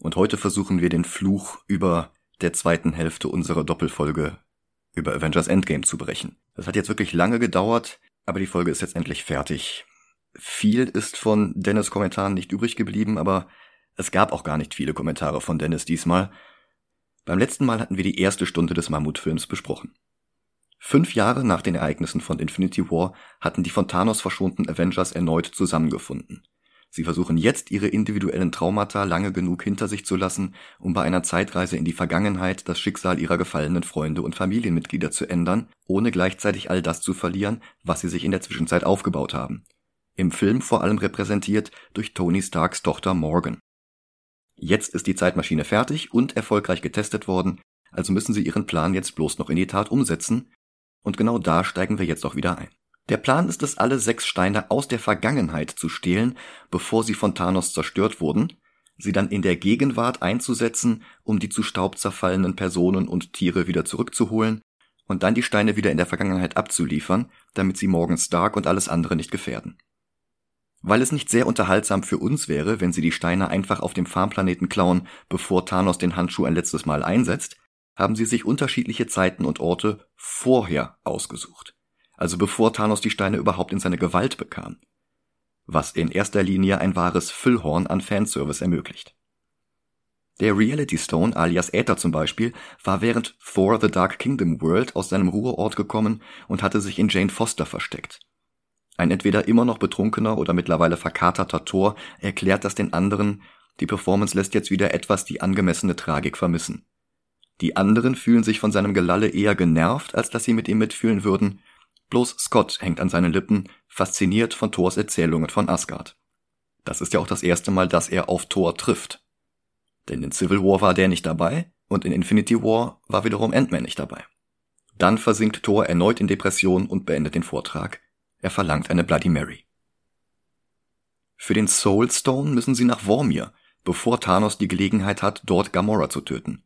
Und heute versuchen wir den Fluch über der zweiten Hälfte unserer Doppelfolge über Avengers Endgame zu brechen. Das hat jetzt wirklich lange gedauert, aber die Folge ist jetzt endlich fertig. Viel ist von Dennis Kommentaren nicht übrig geblieben, aber es gab auch gar nicht viele Kommentare von Dennis diesmal. Beim letzten Mal hatten wir die erste Stunde des Mammutfilms besprochen. Fünf Jahre nach den Ereignissen von Infinity War hatten die von Thanos verschonten Avengers erneut zusammengefunden. Sie versuchen jetzt ihre individuellen Traumata lange genug hinter sich zu lassen, um bei einer Zeitreise in die Vergangenheit das Schicksal ihrer gefallenen Freunde und Familienmitglieder zu ändern, ohne gleichzeitig all das zu verlieren, was sie sich in der Zwischenzeit aufgebaut haben. Im Film vor allem repräsentiert durch Tony Starks Tochter Morgan. Jetzt ist die Zeitmaschine fertig und erfolgreich getestet worden, also müssen sie ihren Plan jetzt bloß noch in die Tat umsetzen, und genau da steigen wir jetzt auch wieder ein. Der Plan ist es, alle sechs Steine aus der Vergangenheit zu stehlen, bevor sie von Thanos zerstört wurden, sie dann in der Gegenwart einzusetzen, um die zu Staub zerfallenen Personen und Tiere wieder zurückzuholen und dann die Steine wieder in der Vergangenheit abzuliefern, damit sie Morgan Stark und alles andere nicht gefährden. Weil es nicht sehr unterhaltsam für uns wäre, wenn sie die Steine einfach auf dem Farmplaneten klauen, bevor Thanos den Handschuh ein letztes Mal einsetzt, haben sie sich unterschiedliche Zeiten und Orte vorher ausgesucht also bevor Thanos die Steine überhaupt in seine Gewalt bekam, was in erster Linie ein wahres Füllhorn an Fanservice ermöglicht. Der Reality Stone alias Aether zum Beispiel war während Thor The Dark Kingdom World aus seinem Ruheort gekommen und hatte sich in Jane Foster versteckt. Ein entweder immer noch betrunkener oder mittlerweile verkaterter Thor erklärt das den anderen, die Performance lässt jetzt wieder etwas die angemessene Tragik vermissen. Die anderen fühlen sich von seinem Gelalle eher genervt, als dass sie mit ihm mitfühlen würden, Bloß Scott hängt an seinen Lippen, fasziniert von Thors Erzählungen von Asgard. Das ist ja auch das erste Mal, dass er auf Thor trifft. Denn in Civil War war der nicht dabei und in Infinity War war wiederum Ant-Man nicht dabei. Dann versinkt Thor erneut in Depression und beendet den Vortrag. Er verlangt eine Bloody Mary. Für den Soul Stone müssen sie nach Vormir, bevor Thanos die Gelegenheit hat, dort Gamora zu töten.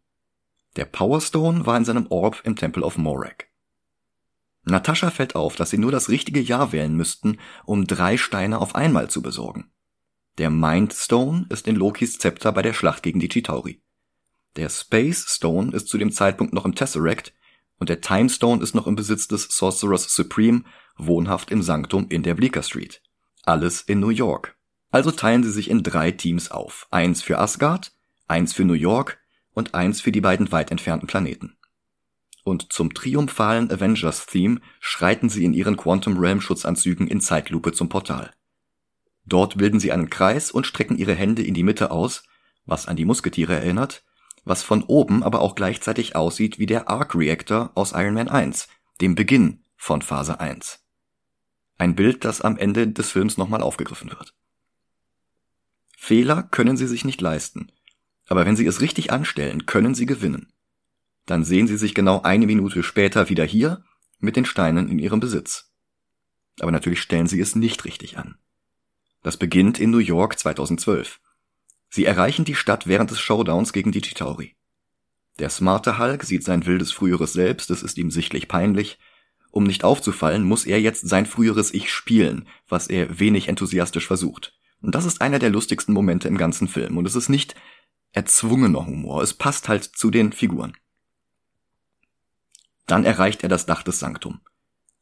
Der Power Stone war in seinem Orb im Temple of Morak. Natascha fällt auf, dass sie nur das richtige Jahr wählen müssten, um drei Steine auf einmal zu besorgen. Der Mind Stone ist in Lokis Zepter bei der Schlacht gegen die Chitauri. Der Space Stone ist zu dem Zeitpunkt noch im Tesseract und der Time Stone ist noch im Besitz des Sorcerers Supreme, wohnhaft im Sanktum in der Bleecker Street. Alles in New York. Also teilen sie sich in drei Teams auf. Eins für Asgard, eins für New York und eins für die beiden weit entfernten Planeten und zum triumphalen Avengers-Theme schreiten sie in ihren Quantum Realm-Schutzanzügen in Zeitlupe zum Portal. Dort bilden sie einen Kreis und strecken ihre Hände in die Mitte aus, was an die Musketiere erinnert, was von oben aber auch gleichzeitig aussieht wie der Arc Reactor aus Iron Man 1, dem Beginn von Phase 1. Ein Bild, das am Ende des Films nochmal aufgegriffen wird. Fehler können sie sich nicht leisten, aber wenn sie es richtig anstellen, können sie gewinnen. Dann sehen sie sich genau eine Minute später wieder hier mit den Steinen in ihrem Besitz. Aber natürlich stellen sie es nicht richtig an. Das beginnt in New York 2012. Sie erreichen die Stadt während des Showdowns gegen die Chitauri. Der smarte Hulk sieht sein wildes früheres Selbst, es ist ihm sichtlich peinlich. Um nicht aufzufallen, muss er jetzt sein früheres Ich spielen, was er wenig enthusiastisch versucht. Und das ist einer der lustigsten Momente im ganzen Film. Und es ist nicht erzwungener Humor, es passt halt zu den Figuren. Dann erreicht er das Dach des Sanktum.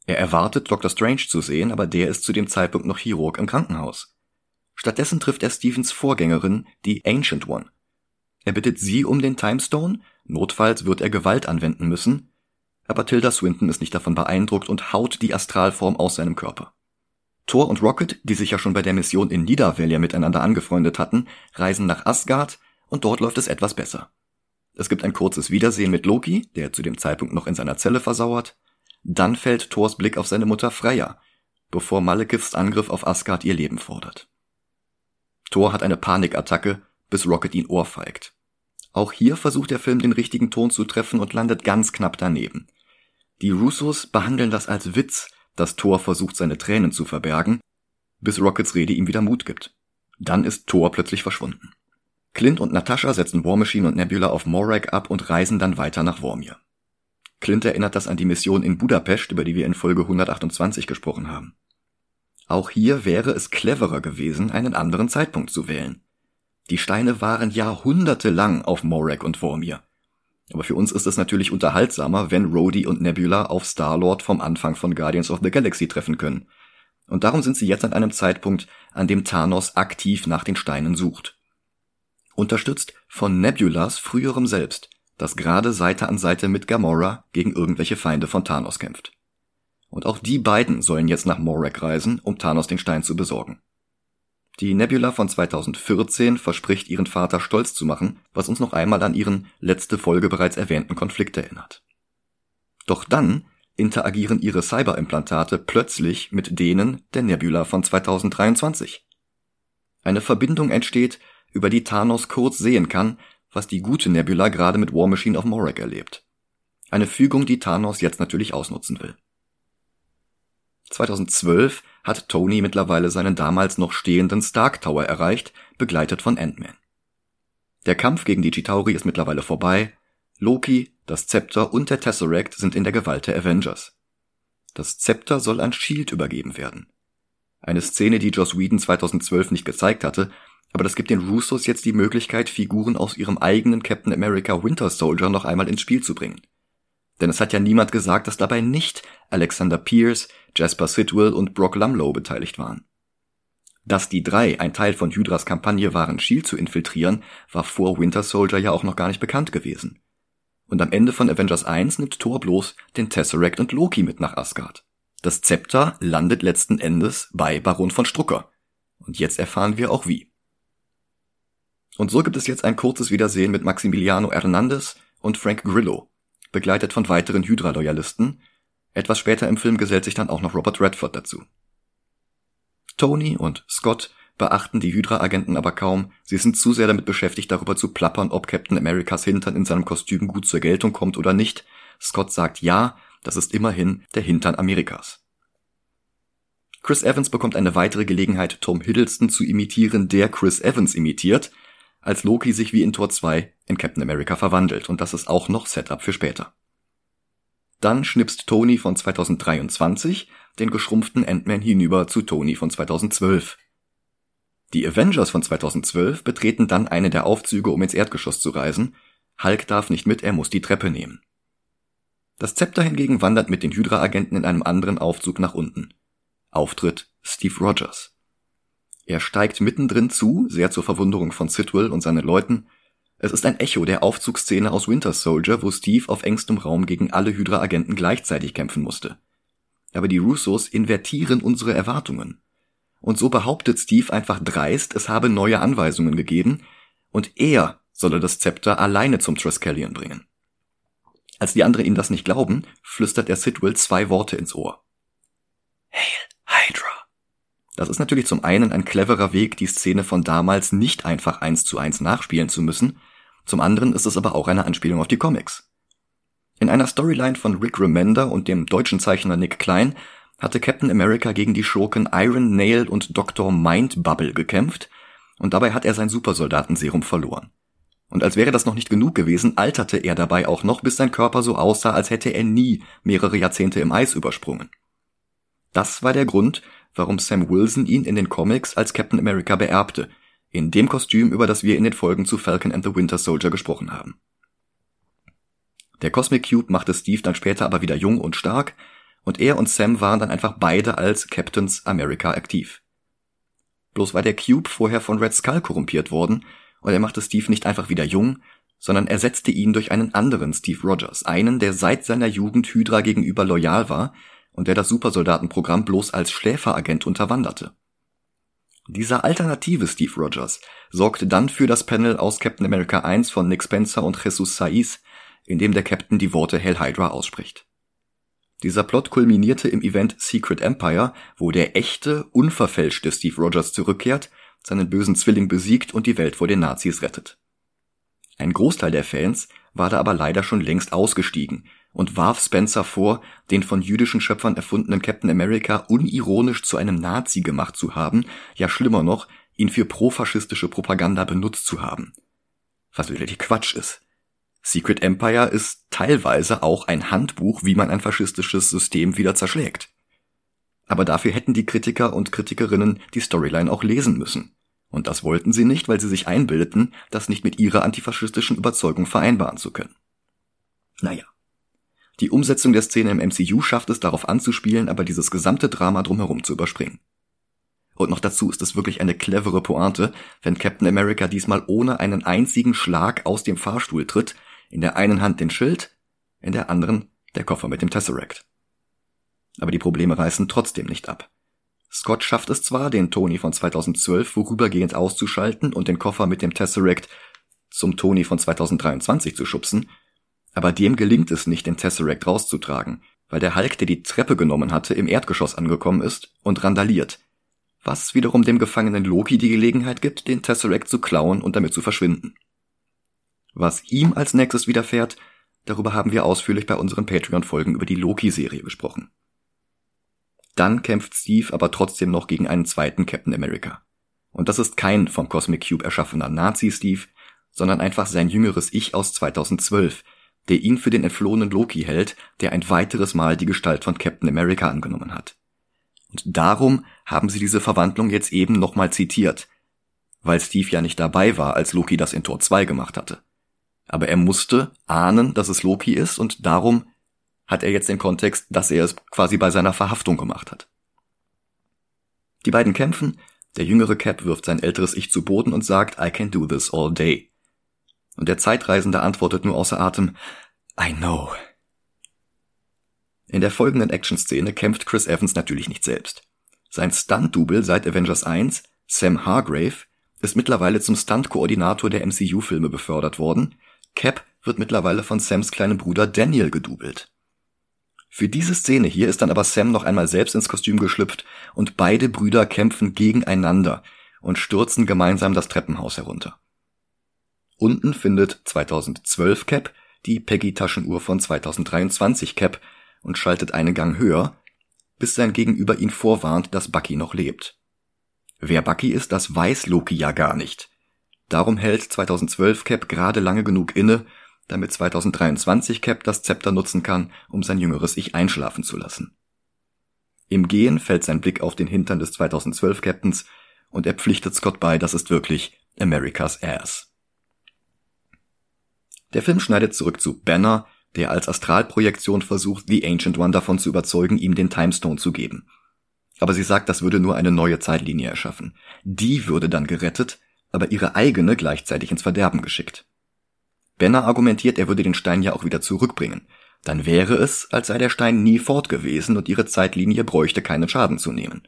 Er erwartet, Dr. Strange zu sehen, aber der ist zu dem Zeitpunkt noch Chirurg im Krankenhaus. Stattdessen trifft er Stevens Vorgängerin, die Ancient One. Er bittet sie um den Timestone, notfalls wird er Gewalt anwenden müssen, aber Tilda Swinton ist nicht davon beeindruckt und haut die Astralform aus seinem Körper. Thor und Rocket, die sich ja schon bei der Mission in Niedervellir miteinander angefreundet hatten, reisen nach Asgard und dort läuft es etwas besser. Es gibt ein kurzes Wiedersehen mit Loki, der zu dem Zeitpunkt noch in seiner Zelle versauert. Dann fällt Thors Blick auf seine Mutter Freya, bevor Malekiths Angriff auf Asgard ihr Leben fordert. Thor hat eine Panikattacke, bis Rocket ihn ohrfeigt. Auch hier versucht der Film den richtigen Ton zu treffen und landet ganz knapp daneben. Die Russos behandeln das als Witz, dass Thor versucht seine Tränen zu verbergen, bis Rockets Rede ihm wieder Mut gibt. Dann ist Thor plötzlich verschwunden. Clint und Natascha setzen War Machine und Nebula auf Morak ab und reisen dann weiter nach Vormir. Clint erinnert das an die Mission in Budapest, über die wir in Folge 128 gesprochen haben. Auch hier wäre es cleverer gewesen, einen anderen Zeitpunkt zu wählen. Die Steine waren jahrhundertelang auf Morag und Vormir. Aber für uns ist es natürlich unterhaltsamer, wenn Rhodey und Nebula auf Star-Lord vom Anfang von Guardians of the Galaxy treffen können. Und darum sind sie jetzt an einem Zeitpunkt, an dem Thanos aktiv nach den Steinen sucht. Unterstützt von Nebulas früherem Selbst, das gerade Seite an Seite mit Gamora gegen irgendwelche Feinde von Thanos kämpft. Und auch die beiden sollen jetzt nach Morag reisen, um Thanos den Stein zu besorgen. Die Nebula von 2014 verspricht ihren Vater stolz zu machen, was uns noch einmal an ihren letzte Folge bereits erwähnten Konflikt erinnert. Doch dann interagieren ihre Cyberimplantate plötzlich mit denen der Nebula von 2023. Eine Verbindung entsteht, über die Thanos kurz sehen kann, was die gute Nebula gerade mit War Machine of Morag erlebt. Eine Fügung, die Thanos jetzt natürlich ausnutzen will. 2012 hat Tony mittlerweile seinen damals noch stehenden Stark Tower erreicht, begleitet von Ant-Man. Der Kampf gegen die Chitauri ist mittlerweile vorbei. Loki, das Zepter und der Tesseract sind in der Gewalt der Avengers. Das Zepter soll an Shield übergeben werden. Eine Szene, die Joss Whedon 2012 nicht gezeigt hatte, aber das gibt den Russos jetzt die Möglichkeit, Figuren aus ihrem eigenen Captain America Winter Soldier noch einmal ins Spiel zu bringen. Denn es hat ja niemand gesagt, dass dabei nicht Alexander Pierce, Jasper Sidwell und Brock Lumlow beteiligt waren. Dass die drei ein Teil von Hydras Kampagne waren, Shield zu infiltrieren, war vor Winter Soldier ja auch noch gar nicht bekannt gewesen. Und am Ende von Avengers 1 nimmt Thor bloß den Tesseract und Loki mit nach Asgard. Das Zepter landet letzten Endes bei Baron von Strucker. Und jetzt erfahren wir auch wie. Und so gibt es jetzt ein kurzes Wiedersehen mit Maximiliano Hernandez und Frank Grillo, begleitet von weiteren Hydra-Loyalisten. Etwas später im Film gesellt sich dann auch noch Robert Redford dazu. Tony und Scott beachten die Hydra-Agenten aber kaum, sie sind zu sehr damit beschäftigt, darüber zu plappern, ob Captain Americas Hintern in seinem Kostüm gut zur Geltung kommt oder nicht. Scott sagt ja, das ist immerhin der Hintern Amerikas. Chris Evans bekommt eine weitere Gelegenheit, Tom Hiddleston zu imitieren, der Chris Evans imitiert, als Loki sich wie in Tor 2 in Captain America verwandelt und das ist auch noch Setup für später. Dann schnipst Tony von 2023 den geschrumpften Ant-Man hinüber zu Tony von 2012. Die Avengers von 2012 betreten dann eine der Aufzüge, um ins Erdgeschoss zu reisen. Hulk darf nicht mit, er muss die Treppe nehmen. Das Zepter hingegen wandert mit den Hydra-Agenten in einem anderen Aufzug nach unten. Auftritt Steve Rogers. Er steigt mittendrin zu, sehr zur Verwunderung von Sidwell und seinen Leuten. Es ist ein Echo der Aufzugsszene aus Winter Soldier, wo Steve auf engstem Raum gegen alle Hydra-Agenten gleichzeitig kämpfen musste. Aber die Russos invertieren unsere Erwartungen. Und so behauptet Steve einfach dreist, es habe neue Anweisungen gegeben, und er solle das Zepter alleine zum Triskelion bringen. Als die anderen ihm das nicht glauben, flüstert er Sidwell zwei Worte ins Ohr. Hail! Das ist natürlich zum einen ein cleverer Weg, die Szene von damals nicht einfach eins zu eins nachspielen zu müssen, zum anderen ist es aber auch eine Anspielung auf die Comics. In einer Storyline von Rick Remender und dem deutschen Zeichner Nick Klein hatte Captain America gegen die Schurken Iron Nail und Dr. Mindbubble gekämpft und dabei hat er sein Supersoldatenserum verloren. Und als wäre das noch nicht genug gewesen, alterte er dabei auch noch, bis sein Körper so aussah, als hätte er nie mehrere Jahrzehnte im Eis übersprungen. Das war der Grund, warum Sam Wilson ihn in den Comics als Captain America beerbte, in dem Kostüm, über das wir in den Folgen zu Falcon and the Winter Soldier gesprochen haben. Der Cosmic Cube machte Steve dann später aber wieder jung und stark, und er und Sam waren dann einfach beide als Captains America aktiv. Bloß war der Cube vorher von Red Skull korrumpiert worden, und er machte Steve nicht einfach wieder jung, sondern ersetzte ihn durch einen anderen Steve Rogers, einen, der seit seiner Jugend Hydra gegenüber loyal war und der das Supersoldatenprogramm bloß als Schläferagent unterwanderte. Dieser alternative Steve Rogers sorgte dann für das Panel aus Captain America 1 von Nick Spencer und Jesus Saiz, in dem der Captain die Worte Hell Hydra ausspricht. Dieser Plot kulminierte im Event Secret Empire, wo der echte, unverfälschte Steve Rogers zurückkehrt, seinen bösen Zwilling besiegt und die Welt vor den Nazis rettet. Ein Großteil der Fans war da aber leider schon längst ausgestiegen und warf Spencer vor, den von jüdischen Schöpfern erfundenen Captain America unironisch zu einem Nazi gemacht zu haben, ja schlimmer noch, ihn für profaschistische Propaganda benutzt zu haben. Was wirklich Quatsch ist. Secret Empire ist teilweise auch ein Handbuch, wie man ein faschistisches System wieder zerschlägt. Aber dafür hätten die Kritiker und Kritikerinnen die Storyline auch lesen müssen. Und das wollten sie nicht, weil sie sich einbildeten, das nicht mit ihrer antifaschistischen Überzeugung vereinbaren zu können. Naja. Die Umsetzung der Szene im MCU schafft es darauf anzuspielen, aber dieses gesamte Drama drumherum zu überspringen. Und noch dazu ist es wirklich eine clevere Pointe, wenn Captain America diesmal ohne einen einzigen Schlag aus dem Fahrstuhl tritt, in der einen Hand den Schild, in der anderen der Koffer mit dem Tesseract. Aber die Probleme reißen trotzdem nicht ab. Scott schafft es zwar, den Tony von 2012 vorübergehend auszuschalten und den Koffer mit dem Tesseract zum Tony von 2023 zu schubsen, aber dem gelingt es nicht, den Tesseract rauszutragen, weil der Hulk, der die Treppe genommen hatte, im Erdgeschoss angekommen ist und randaliert, was wiederum dem gefangenen Loki die Gelegenheit gibt, den Tesseract zu klauen und damit zu verschwinden. Was ihm als nächstes widerfährt, darüber haben wir ausführlich bei unseren Patreon-Folgen über die Loki-Serie besprochen. Dann kämpft Steve aber trotzdem noch gegen einen zweiten Captain America. Und das ist kein vom Cosmic Cube erschaffener Nazi-Steve, sondern einfach sein jüngeres Ich aus 2012, der ihn für den entflohenen Loki hält, der ein weiteres Mal die Gestalt von Captain America angenommen hat. Und darum haben sie diese Verwandlung jetzt eben nochmal zitiert, weil Steve ja nicht dabei war, als Loki das in Tor 2 gemacht hatte. Aber er musste ahnen, dass es Loki ist und darum hat er jetzt den Kontext, dass er es quasi bei seiner Verhaftung gemacht hat. Die beiden kämpfen, der jüngere Cap wirft sein älteres Ich zu Boden und sagt, I can do this all day. Und der Zeitreisende antwortet nur außer Atem, I know. In der folgenden Action-Szene kämpft Chris Evans natürlich nicht selbst. Sein Stunt-Double seit Avengers 1, Sam Hargrave, ist mittlerweile zum Stunt-Koordinator der MCU-Filme befördert worden. Cap wird mittlerweile von Sams kleinem Bruder Daniel gedoubelt. Für diese Szene hier ist dann aber Sam noch einmal selbst ins Kostüm geschlüpft und beide Brüder kämpfen gegeneinander und stürzen gemeinsam das Treppenhaus herunter. Unten findet 2012 Cap die Peggy-Taschenuhr von 2023 Cap und schaltet einen Gang höher, bis sein Gegenüber ihn vorwarnt, dass Bucky noch lebt. Wer Bucky ist, das weiß Loki ja gar nicht. Darum hält 2012 Cap gerade lange genug inne, damit 2023 Cap das Zepter nutzen kann, um sein jüngeres Ich einschlafen zu lassen. Im Gehen fällt sein Blick auf den Hintern des 2012 Captains und er pflichtet Scott bei, das ist wirklich America's Ass. Der Film schneidet zurück zu Banner, der als Astralprojektion versucht, The Ancient One davon zu überzeugen, ihm den Timestone zu geben. Aber sie sagt, das würde nur eine neue Zeitlinie erschaffen. Die würde dann gerettet, aber ihre eigene gleichzeitig ins Verderben geschickt. Benner argumentiert, er würde den Stein ja auch wieder zurückbringen. Dann wäre es, als sei der Stein nie fort gewesen und ihre Zeitlinie bräuchte keinen Schaden zu nehmen.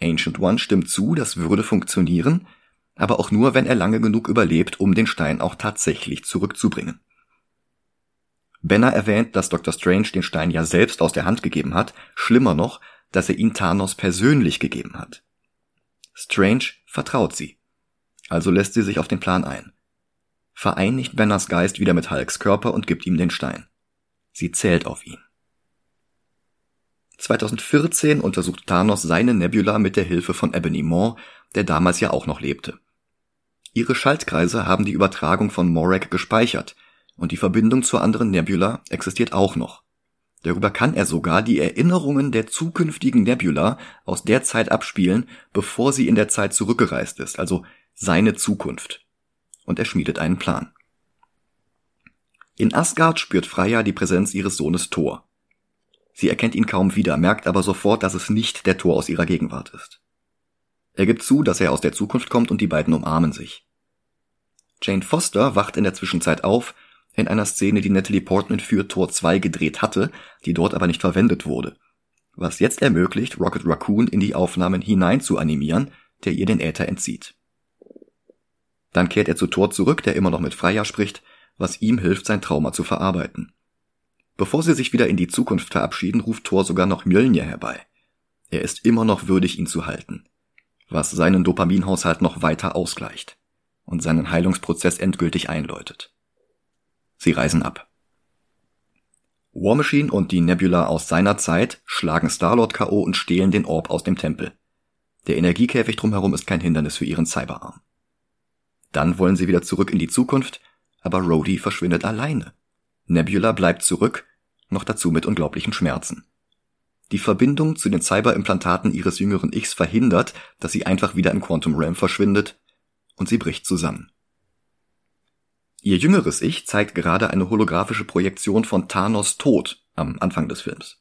Ancient One stimmt zu, das würde funktionieren, aber auch nur, wenn er lange genug überlebt, um den Stein auch tatsächlich zurückzubringen. Benner erwähnt, dass Dr. Strange den Stein ja selbst aus der Hand gegeben hat, schlimmer noch, dass er ihn Thanos persönlich gegeben hat. Strange vertraut sie. Also lässt sie sich auf den Plan ein. Vereinigt Benners Geist wieder mit Hulks Körper und gibt ihm den Stein. Sie zählt auf ihn. 2014 untersucht Thanos seine Nebula mit der Hilfe von Ebony Maw, der damals ja auch noch lebte. Ihre Schaltkreise haben die Übertragung von Morag gespeichert, und die Verbindung zur anderen Nebula existiert auch noch. Darüber kann er sogar die Erinnerungen der zukünftigen Nebula aus der Zeit abspielen, bevor sie in der Zeit zurückgereist ist, also seine Zukunft. Und er schmiedet einen Plan. In Asgard spürt Freya die Präsenz ihres Sohnes Thor. Sie erkennt ihn kaum wieder, merkt aber sofort, dass es nicht der Thor aus ihrer Gegenwart ist. Er gibt zu, dass er aus der Zukunft kommt und die beiden umarmen sich. Jane Foster wacht in der Zwischenzeit auf in einer Szene, die Natalie Portman für Tor 2 gedreht hatte, die dort aber nicht verwendet wurde. Was jetzt ermöglicht, Rocket Raccoon in die Aufnahmen hinein zu animieren, der ihr den Äther entzieht. Dann kehrt er zu Thor zurück, der immer noch mit Freya spricht, was ihm hilft, sein Trauma zu verarbeiten. Bevor sie sich wieder in die Zukunft verabschieden, ruft Thor sogar noch Mjölnir herbei. Er ist immer noch würdig, ihn zu halten, was seinen Dopaminhaushalt noch weiter ausgleicht und seinen Heilungsprozess endgültig einläutet. Sie reisen ab. War Machine und die Nebula aus seiner Zeit schlagen Starlord K.O. und stehlen den Orb aus dem Tempel. Der Energiekäfig drumherum ist kein Hindernis für ihren Cyberarm. Dann wollen sie wieder zurück in die Zukunft, aber Rhodey verschwindet alleine. Nebula bleibt zurück, noch dazu mit unglaublichen Schmerzen. Die Verbindung zu den Cyberimplantaten ihres jüngeren Ichs verhindert, dass sie einfach wieder im Quantum Realm verschwindet und sie bricht zusammen. Ihr jüngeres Ich zeigt gerade eine holographische Projektion von Thanos Tod am Anfang des Films.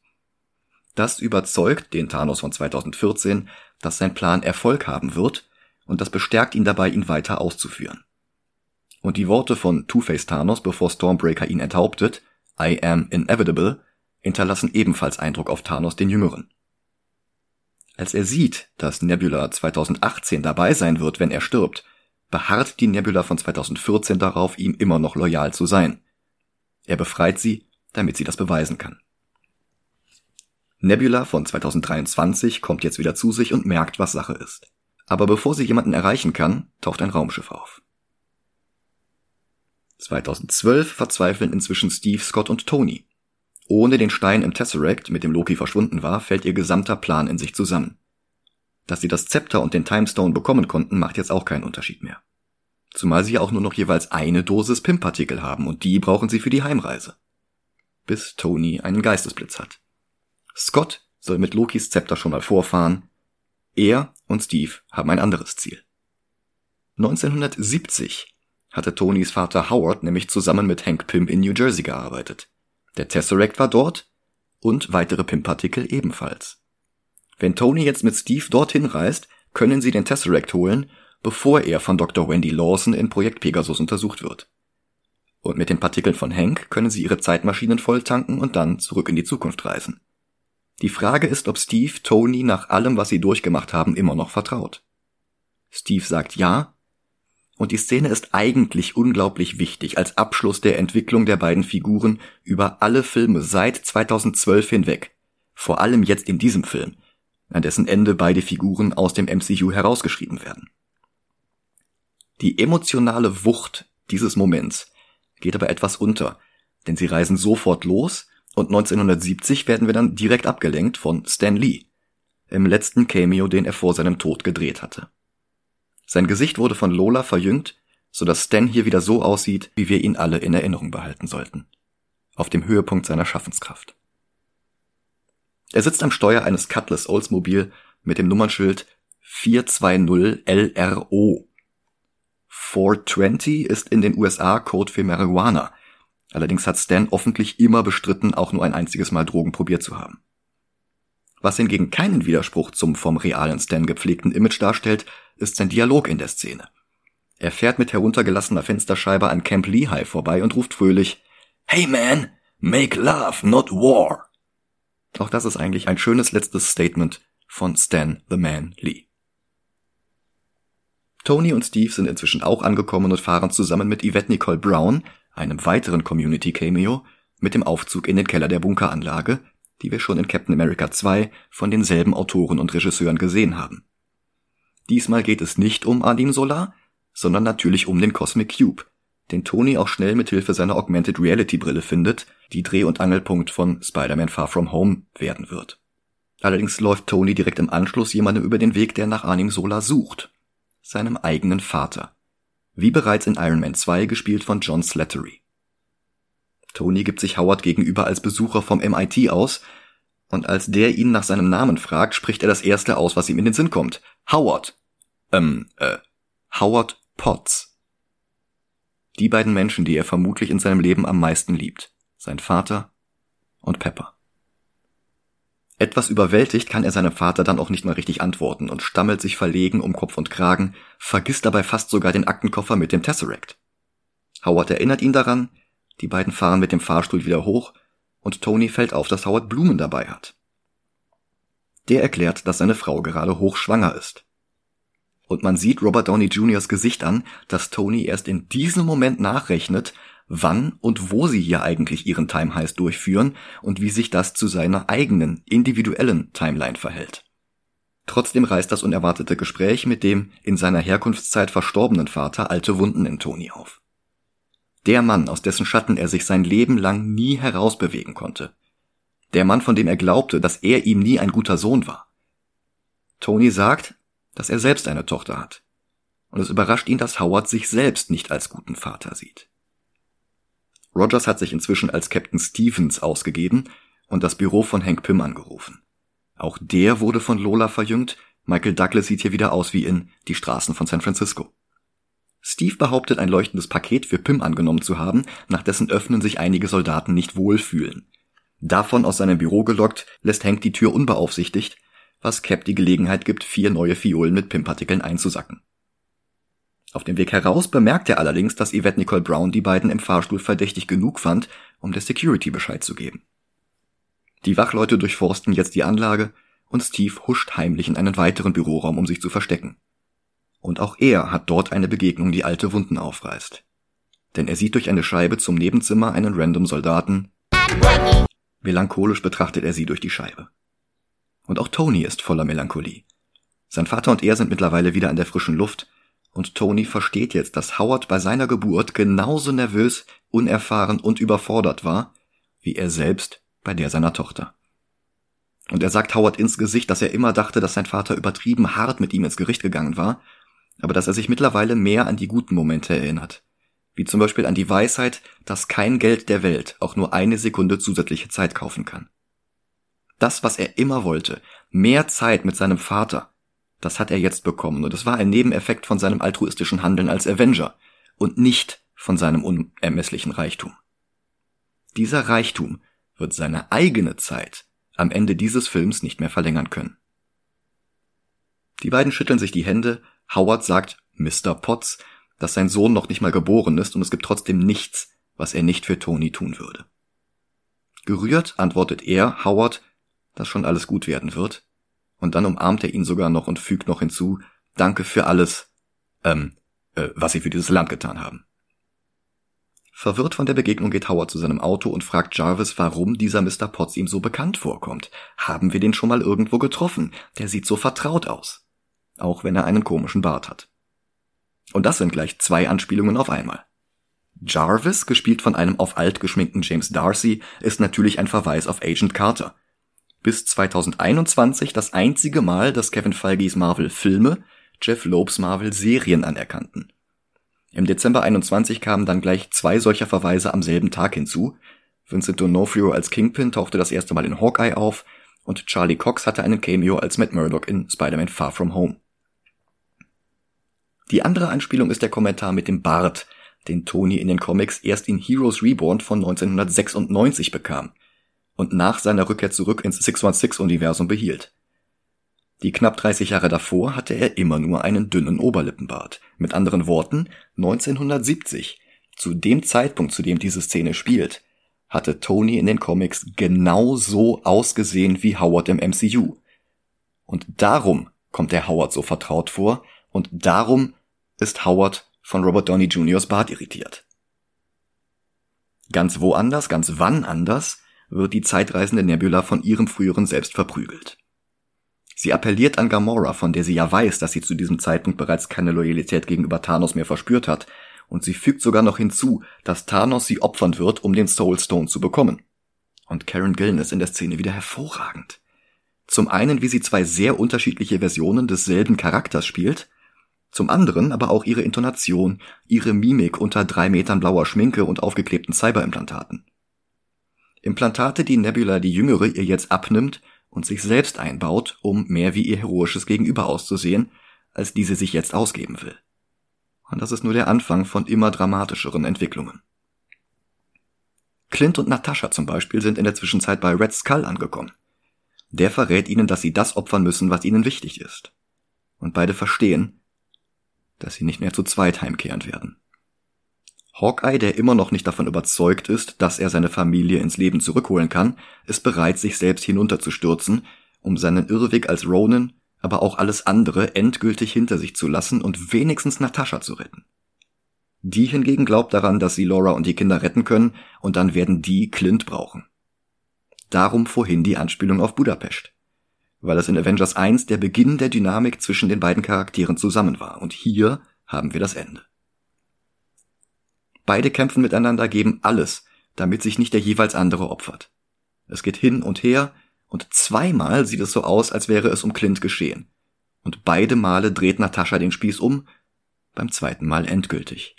Das überzeugt den Thanos von 2014, dass sein Plan Erfolg haben wird und das bestärkt ihn dabei, ihn weiter auszuführen. Und die Worte von Two-Face Thanos, bevor Stormbreaker ihn enthauptet, I am inevitable, hinterlassen ebenfalls Eindruck auf Thanos den Jüngeren. Als er sieht, dass Nebula 2018 dabei sein wird, wenn er stirbt, beharrt die Nebula von 2014 darauf, ihm immer noch loyal zu sein. Er befreit sie, damit sie das beweisen kann. Nebula von 2023 kommt jetzt wieder zu sich und merkt, was Sache ist. Aber bevor sie jemanden erreichen kann, taucht ein Raumschiff auf. 2012 verzweifeln inzwischen Steve, Scott und Tony. Ohne den Stein im Tesseract, mit dem Loki verschwunden war, fällt ihr gesamter Plan in sich zusammen. Dass sie das Zepter und den Timestone bekommen konnten, macht jetzt auch keinen Unterschied mehr. Zumal sie ja auch nur noch jeweils eine Dosis PIM-Partikel haben und die brauchen sie für die Heimreise. Bis Tony einen Geistesblitz hat. Scott soll mit Lokis Zepter schon mal vorfahren. Er und Steve haben ein anderes Ziel. 1970 hatte Tonys Vater Howard nämlich zusammen mit Hank Pym in New Jersey gearbeitet. Der Tesseract war dort und weitere PIM-Partikel ebenfalls. Wenn Tony jetzt mit Steve dorthin reist, können sie den Tesseract holen, bevor er von Dr. Wendy Lawson in Projekt Pegasus untersucht wird. Und mit den Partikeln von Hank können sie ihre Zeitmaschinen volltanken und dann zurück in die Zukunft reisen. Die Frage ist, ob Steve Tony nach allem, was sie durchgemacht haben, immer noch vertraut. Steve sagt ja, und die Szene ist eigentlich unglaublich wichtig als Abschluss der Entwicklung der beiden Figuren über alle Filme seit 2012 hinweg. Vor allem jetzt in diesem Film, an dessen Ende beide Figuren aus dem MCU herausgeschrieben werden. Die emotionale Wucht dieses Moments geht aber etwas unter, denn sie reisen sofort los und 1970 werden wir dann direkt abgelenkt von Stan Lee, im letzten Cameo, den er vor seinem Tod gedreht hatte. Sein Gesicht wurde von Lola verjüngt, so dass Stan hier wieder so aussieht, wie wir ihn alle in Erinnerung behalten sollten. Auf dem Höhepunkt seiner Schaffenskraft. Er sitzt am Steuer eines Cutlass Oldsmobile mit dem Nummernschild 420 LRO. 420 ist in den USA Code für Marihuana, Allerdings hat Stan offentlich immer bestritten, auch nur ein einziges Mal Drogen probiert zu haben. Was hingegen keinen Widerspruch zum vom realen Stan gepflegten Image darstellt, ist sein Dialog in der Szene. Er fährt mit heruntergelassener Fensterscheibe an Camp Lehigh vorbei und ruft fröhlich Hey man, make love, not war. Auch das ist eigentlich ein schönes letztes Statement von Stan the Man Lee. Tony und Steve sind inzwischen auch angekommen und fahren zusammen mit Yvette Nicole Brown, einem weiteren Community-Cameo, mit dem Aufzug in den Keller der Bunkeranlage, die wir schon in Captain America 2 von denselben Autoren und Regisseuren gesehen haben. Diesmal geht es nicht um Adim Solar, sondern natürlich um den Cosmic Cube, den Tony auch schnell mit Hilfe seiner Augmented Reality Brille findet, die Dreh- und Angelpunkt von Spider-Man Far From Home werden wird. Allerdings läuft Tony direkt im Anschluss jemandem über den Weg, der nach Anim Solar sucht. Seinem eigenen Vater wie bereits in Iron Man 2 gespielt von John Slattery. Tony gibt sich Howard gegenüber als Besucher vom MIT aus, und als der ihn nach seinem Namen fragt, spricht er das erste aus, was ihm in den Sinn kommt. Howard. Ähm, äh, Howard Potts. Die beiden Menschen, die er vermutlich in seinem Leben am meisten liebt. Sein Vater und Pepper. Etwas überwältigt kann er seinem Vater dann auch nicht mal richtig antworten und stammelt sich verlegen um Kopf und Kragen, vergisst dabei fast sogar den Aktenkoffer mit dem Tesseract. Howard erinnert ihn daran, die beiden fahren mit dem Fahrstuhl wieder hoch und Tony fällt auf, dass Howard Blumen dabei hat. Der erklärt, dass seine Frau gerade hochschwanger ist. Und man sieht Robert Downey Jr.'s Gesicht an, dass Tony erst in diesem Moment nachrechnet, wann und wo sie hier eigentlich ihren Time Heist durchführen und wie sich das zu seiner eigenen, individuellen Timeline verhält. Trotzdem reißt das unerwartete Gespräch mit dem in seiner Herkunftszeit verstorbenen Vater alte Wunden in Tony auf. Der Mann, aus dessen Schatten er sich sein Leben lang nie herausbewegen konnte. Der Mann, von dem er glaubte, dass er ihm nie ein guter Sohn war. Tony sagt, dass er selbst eine Tochter hat. Und es überrascht ihn, dass Howard sich selbst nicht als guten Vater sieht. Rogers hat sich inzwischen als Captain Stevens ausgegeben und das Büro von Hank Pym angerufen. Auch der wurde von Lola verjüngt. Michael Douglas sieht hier wieder aus wie in Die Straßen von San Francisco. Steve behauptet, ein leuchtendes Paket für Pim angenommen zu haben, nach dessen Öffnen sich einige Soldaten nicht wohlfühlen. Davon aus seinem Büro gelockt, lässt Hank die Tür unbeaufsichtigt, was Cap die Gelegenheit gibt, vier neue Fiolen mit Pim-Partikeln einzusacken. Auf dem Weg heraus bemerkt er allerdings, dass Yvette Nicole Brown die beiden im Fahrstuhl verdächtig genug fand, um der Security Bescheid zu geben. Die Wachleute durchforsten jetzt die Anlage und Steve huscht heimlich in einen weiteren Büroraum, um sich zu verstecken. Und auch er hat dort eine Begegnung, die alte Wunden aufreißt. Denn er sieht durch eine Scheibe zum Nebenzimmer einen random Soldaten. Melancholisch betrachtet er sie durch die Scheibe. Und auch Tony ist voller Melancholie. Sein Vater und er sind mittlerweile wieder an der frischen Luft und Tony versteht jetzt, dass Howard bei seiner Geburt genauso nervös, unerfahren und überfordert war, wie er selbst bei der seiner Tochter. Und er sagt Howard ins Gesicht, dass er immer dachte, dass sein Vater übertrieben hart mit ihm ins Gericht gegangen war, aber dass er sich mittlerweile mehr an die guten Momente erinnert. Wie zum Beispiel an die Weisheit, dass kein Geld der Welt auch nur eine Sekunde zusätzliche Zeit kaufen kann. Das, was er immer wollte, mehr Zeit mit seinem Vater, das hat er jetzt bekommen und es war ein Nebeneffekt von seinem altruistischen Handeln als Avenger und nicht von seinem unermesslichen Reichtum. Dieser Reichtum wird seine eigene Zeit am Ende dieses Films nicht mehr verlängern können. Die beiden schütteln sich die Hände, Howard sagt Mr. Potts, dass sein Sohn noch nicht mal geboren ist und es gibt trotzdem nichts, was er nicht für Tony tun würde. Gerührt antwortet er, Howard, dass schon alles gut werden wird und dann umarmt er ihn sogar noch und fügt noch hinzu, danke für alles, ähm, äh, was Sie für dieses Land getan haben. Verwirrt von der Begegnung geht Howard zu seinem Auto und fragt Jarvis, warum dieser Mr. Potts ihm so bekannt vorkommt. Haben wir den schon mal irgendwo getroffen? Der sieht so vertraut aus. Auch wenn er einen komischen Bart hat. Und das sind gleich zwei Anspielungen auf einmal. Jarvis, gespielt von einem auf alt geschminkten James Darcy, ist natürlich ein Verweis auf Agent Carter, bis 2021 das einzige Mal, dass Kevin Feige's Marvel Filme Jeff Lopes Marvel Serien anerkannten. Im Dezember 21 kamen dann gleich zwei solcher Verweise am selben Tag hinzu. Vincent D'Onofrio als Kingpin tauchte das erste Mal in Hawkeye auf und Charlie Cox hatte einen Cameo als Matt Murdock in Spider-Man Far From Home. Die andere Anspielung ist der Kommentar mit dem Bart, den Tony in den Comics erst in Heroes Reborn von 1996 bekam und nach seiner Rückkehr zurück ins 616-Universum behielt. Die knapp 30 Jahre davor hatte er immer nur einen dünnen Oberlippenbart. Mit anderen Worten, 1970, zu dem Zeitpunkt, zu dem diese Szene spielt, hatte Tony in den Comics genau so ausgesehen wie Howard im MCU. Und darum kommt der Howard so vertraut vor und darum ist Howard von Robert Downey Jr.'s Bart irritiert. Ganz woanders, ganz wann anders wird die zeitreisende Nebula von ihrem früheren Selbst verprügelt. Sie appelliert an Gamora, von der sie ja weiß, dass sie zu diesem Zeitpunkt bereits keine Loyalität gegenüber Thanos mehr verspürt hat, und sie fügt sogar noch hinzu, dass Thanos sie opfern wird, um den Soul Stone zu bekommen. Und Karen Gillen ist in der Szene wieder hervorragend. Zum einen, wie sie zwei sehr unterschiedliche Versionen desselben Charakters spielt, zum anderen aber auch ihre Intonation, ihre Mimik unter drei Metern blauer Schminke und aufgeklebten Cyberimplantaten. Implantate, die Nebula die Jüngere ihr jetzt abnimmt und sich selbst einbaut, um mehr wie ihr heroisches Gegenüber auszusehen, als diese sich jetzt ausgeben will. Und das ist nur der Anfang von immer dramatischeren Entwicklungen. Clint und Natascha zum Beispiel sind in der Zwischenzeit bei Red Skull angekommen. Der verrät ihnen, dass sie das opfern müssen, was ihnen wichtig ist. Und beide verstehen, dass sie nicht mehr zu zweit heimkehren werden. Hawkeye, der immer noch nicht davon überzeugt ist, dass er seine Familie ins Leben zurückholen kann, ist bereit, sich selbst hinunterzustürzen, um seinen Irrweg als Ronin, aber auch alles andere endgültig hinter sich zu lassen und wenigstens Natascha zu retten. Die hingegen glaubt daran, dass sie Laura und die Kinder retten können, und dann werden die Clint brauchen. Darum vorhin die Anspielung auf Budapest. Weil es in Avengers 1 der Beginn der Dynamik zwischen den beiden Charakteren zusammen war, und hier haben wir das Ende. Beide kämpfen miteinander, geben alles, damit sich nicht der jeweils andere opfert. Es geht hin und her, und zweimal sieht es so aus, als wäre es um Clint geschehen. Und beide Male dreht Natascha den Spieß um, beim zweiten Mal endgültig.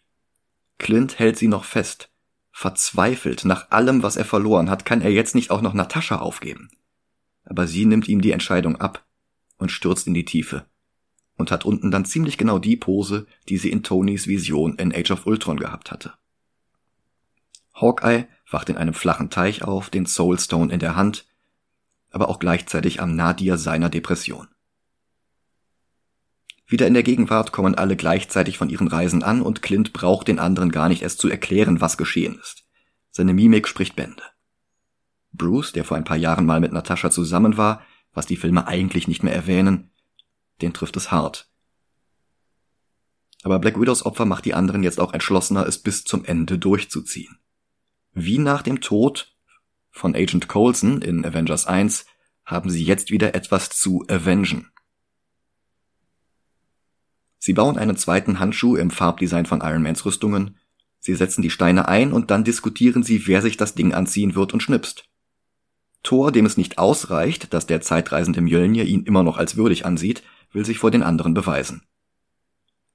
Clint hält sie noch fest. Verzweifelt nach allem, was er verloren hat, kann er jetzt nicht auch noch Natascha aufgeben. Aber sie nimmt ihm die Entscheidung ab und stürzt in die Tiefe und hat unten dann ziemlich genau die Pose, die sie in Tonys Vision in Age of Ultron gehabt hatte. Hawkeye wacht in einem flachen Teich auf, den Soulstone in der Hand, aber auch gleichzeitig am Nadir seiner Depression. Wieder in der Gegenwart kommen alle gleichzeitig von ihren Reisen an und Clint braucht den anderen gar nicht erst zu erklären, was geschehen ist. Seine Mimik spricht Bände. Bruce, der vor ein paar Jahren mal mit Natascha zusammen war, was die Filme eigentlich nicht mehr erwähnen, den trifft es hart. Aber Black Widows Opfer macht die anderen jetzt auch entschlossener, es bis zum Ende durchzuziehen. Wie nach dem Tod von Agent Coulson in Avengers 1 haben sie jetzt wieder etwas zu avengen. Sie bauen einen zweiten Handschuh im Farbdesign von Iron Mans Rüstungen, sie setzen die Steine ein und dann diskutieren sie, wer sich das Ding anziehen wird und schnipst. Thor, dem es nicht ausreicht, dass der zeitreisende Mjölnir ihn immer noch als würdig ansieht, will sich vor den anderen beweisen.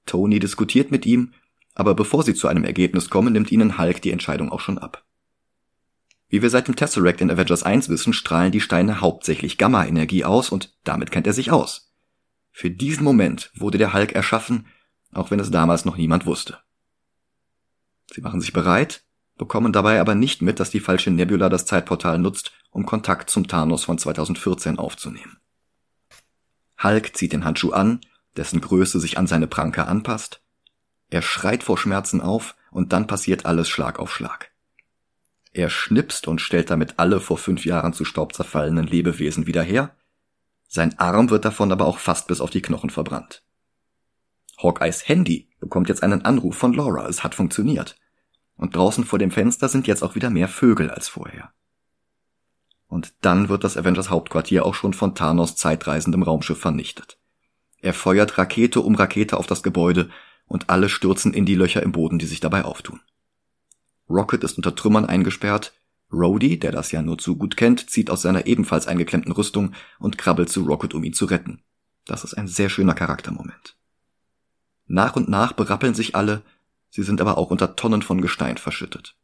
Tony diskutiert mit ihm, aber bevor sie zu einem Ergebnis kommen, nimmt ihnen Hulk die Entscheidung auch schon ab. Wie wir seit dem Tesseract in Avengers 1 wissen, strahlen die Steine hauptsächlich Gamma-Energie aus und damit kennt er sich aus. Für diesen Moment wurde der Hulk erschaffen, auch wenn es damals noch niemand wusste. Sie machen sich bereit, bekommen dabei aber nicht mit, dass die falsche Nebula das Zeitportal nutzt, um Kontakt zum Thanos von 2014 aufzunehmen. Hulk zieht den Handschuh an, dessen Größe sich an seine Pranke anpasst. Er schreit vor Schmerzen auf und dann passiert alles Schlag auf Schlag. Er schnipst und stellt damit alle vor fünf Jahren zu Staub zerfallenen Lebewesen wieder her. Sein Arm wird davon aber auch fast bis auf die Knochen verbrannt. Hawkeyes Handy bekommt jetzt einen Anruf von Laura. Es hat funktioniert. Und draußen vor dem Fenster sind jetzt auch wieder mehr Vögel als vorher. Und dann wird das Avengers Hauptquartier auch schon von Thanos zeitreisendem Raumschiff vernichtet. Er feuert Rakete um Rakete auf das Gebäude und alle stürzen in die Löcher im Boden, die sich dabei auftun. Rocket ist unter Trümmern eingesperrt, Rhodey, der das ja nur zu gut kennt, zieht aus seiner ebenfalls eingeklemmten Rüstung und krabbelt zu Rocket, um ihn zu retten. Das ist ein sehr schöner Charaktermoment. Nach und nach berappeln sich alle, sie sind aber auch unter Tonnen von Gestein verschüttet.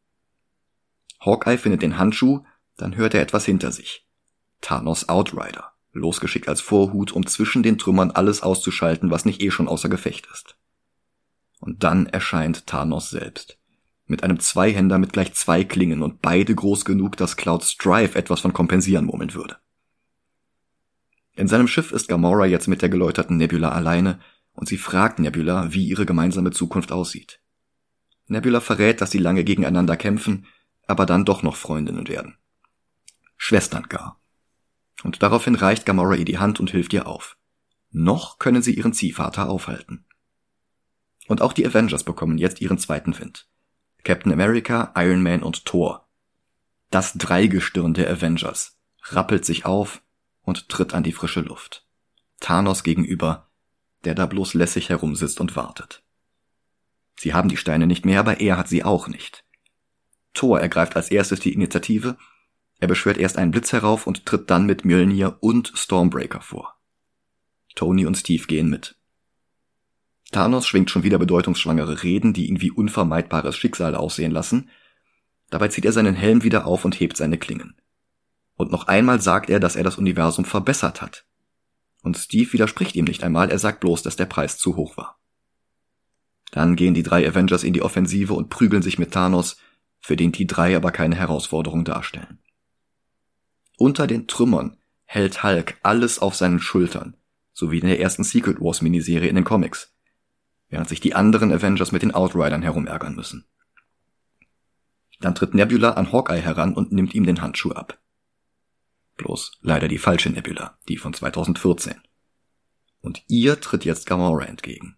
Hawkeye findet den Handschuh, dann hört er etwas hinter sich. Thanos Outrider, losgeschickt als Vorhut, um zwischen den Trümmern alles auszuschalten, was nicht eh schon außer Gefecht ist. Und dann erscheint Thanos selbst. Mit einem Zweihänder mit gleich zwei Klingen und beide groß genug, dass Cloud Strife etwas von kompensieren murmeln würde. In seinem Schiff ist Gamora jetzt mit der geläuterten Nebula alleine und sie fragt Nebula, wie ihre gemeinsame Zukunft aussieht. Nebula verrät, dass sie lange gegeneinander kämpfen, aber dann doch noch Freundinnen werden. Schwestern gar. Und daraufhin reicht Gamora ihr die Hand und hilft ihr auf. Noch können sie ihren Ziehvater aufhalten. Und auch die Avengers bekommen jetzt ihren zweiten Wind. Captain America, Iron Man und Thor. Das Dreigestirn der Avengers rappelt sich auf und tritt an die frische Luft. Thanos gegenüber, der da bloß lässig herumsitzt und wartet. Sie haben die Steine nicht mehr, aber er hat sie auch nicht. Thor ergreift als erstes die Initiative er beschwört erst einen Blitz herauf und tritt dann mit Mjölnir und Stormbreaker vor. Tony und Steve gehen mit. Thanos schwingt schon wieder bedeutungsschwangere Reden, die ihn wie unvermeidbares Schicksal aussehen lassen. Dabei zieht er seinen Helm wieder auf und hebt seine Klingen. Und noch einmal sagt er, dass er das Universum verbessert hat. Und Steve widerspricht ihm nicht einmal, er sagt bloß, dass der Preis zu hoch war. Dann gehen die drei Avengers in die Offensive und prügeln sich mit Thanos, für den die drei aber keine Herausforderung darstellen. Unter den Trümmern hält Hulk alles auf seinen Schultern, so wie in der ersten Secret Wars Miniserie in den Comics, während sich die anderen Avengers mit den Outridern herumärgern müssen. Dann tritt Nebula an Hawkeye heran und nimmt ihm den Handschuh ab. Bloß leider die falsche Nebula, die von 2014. Und ihr tritt jetzt Gamora entgegen.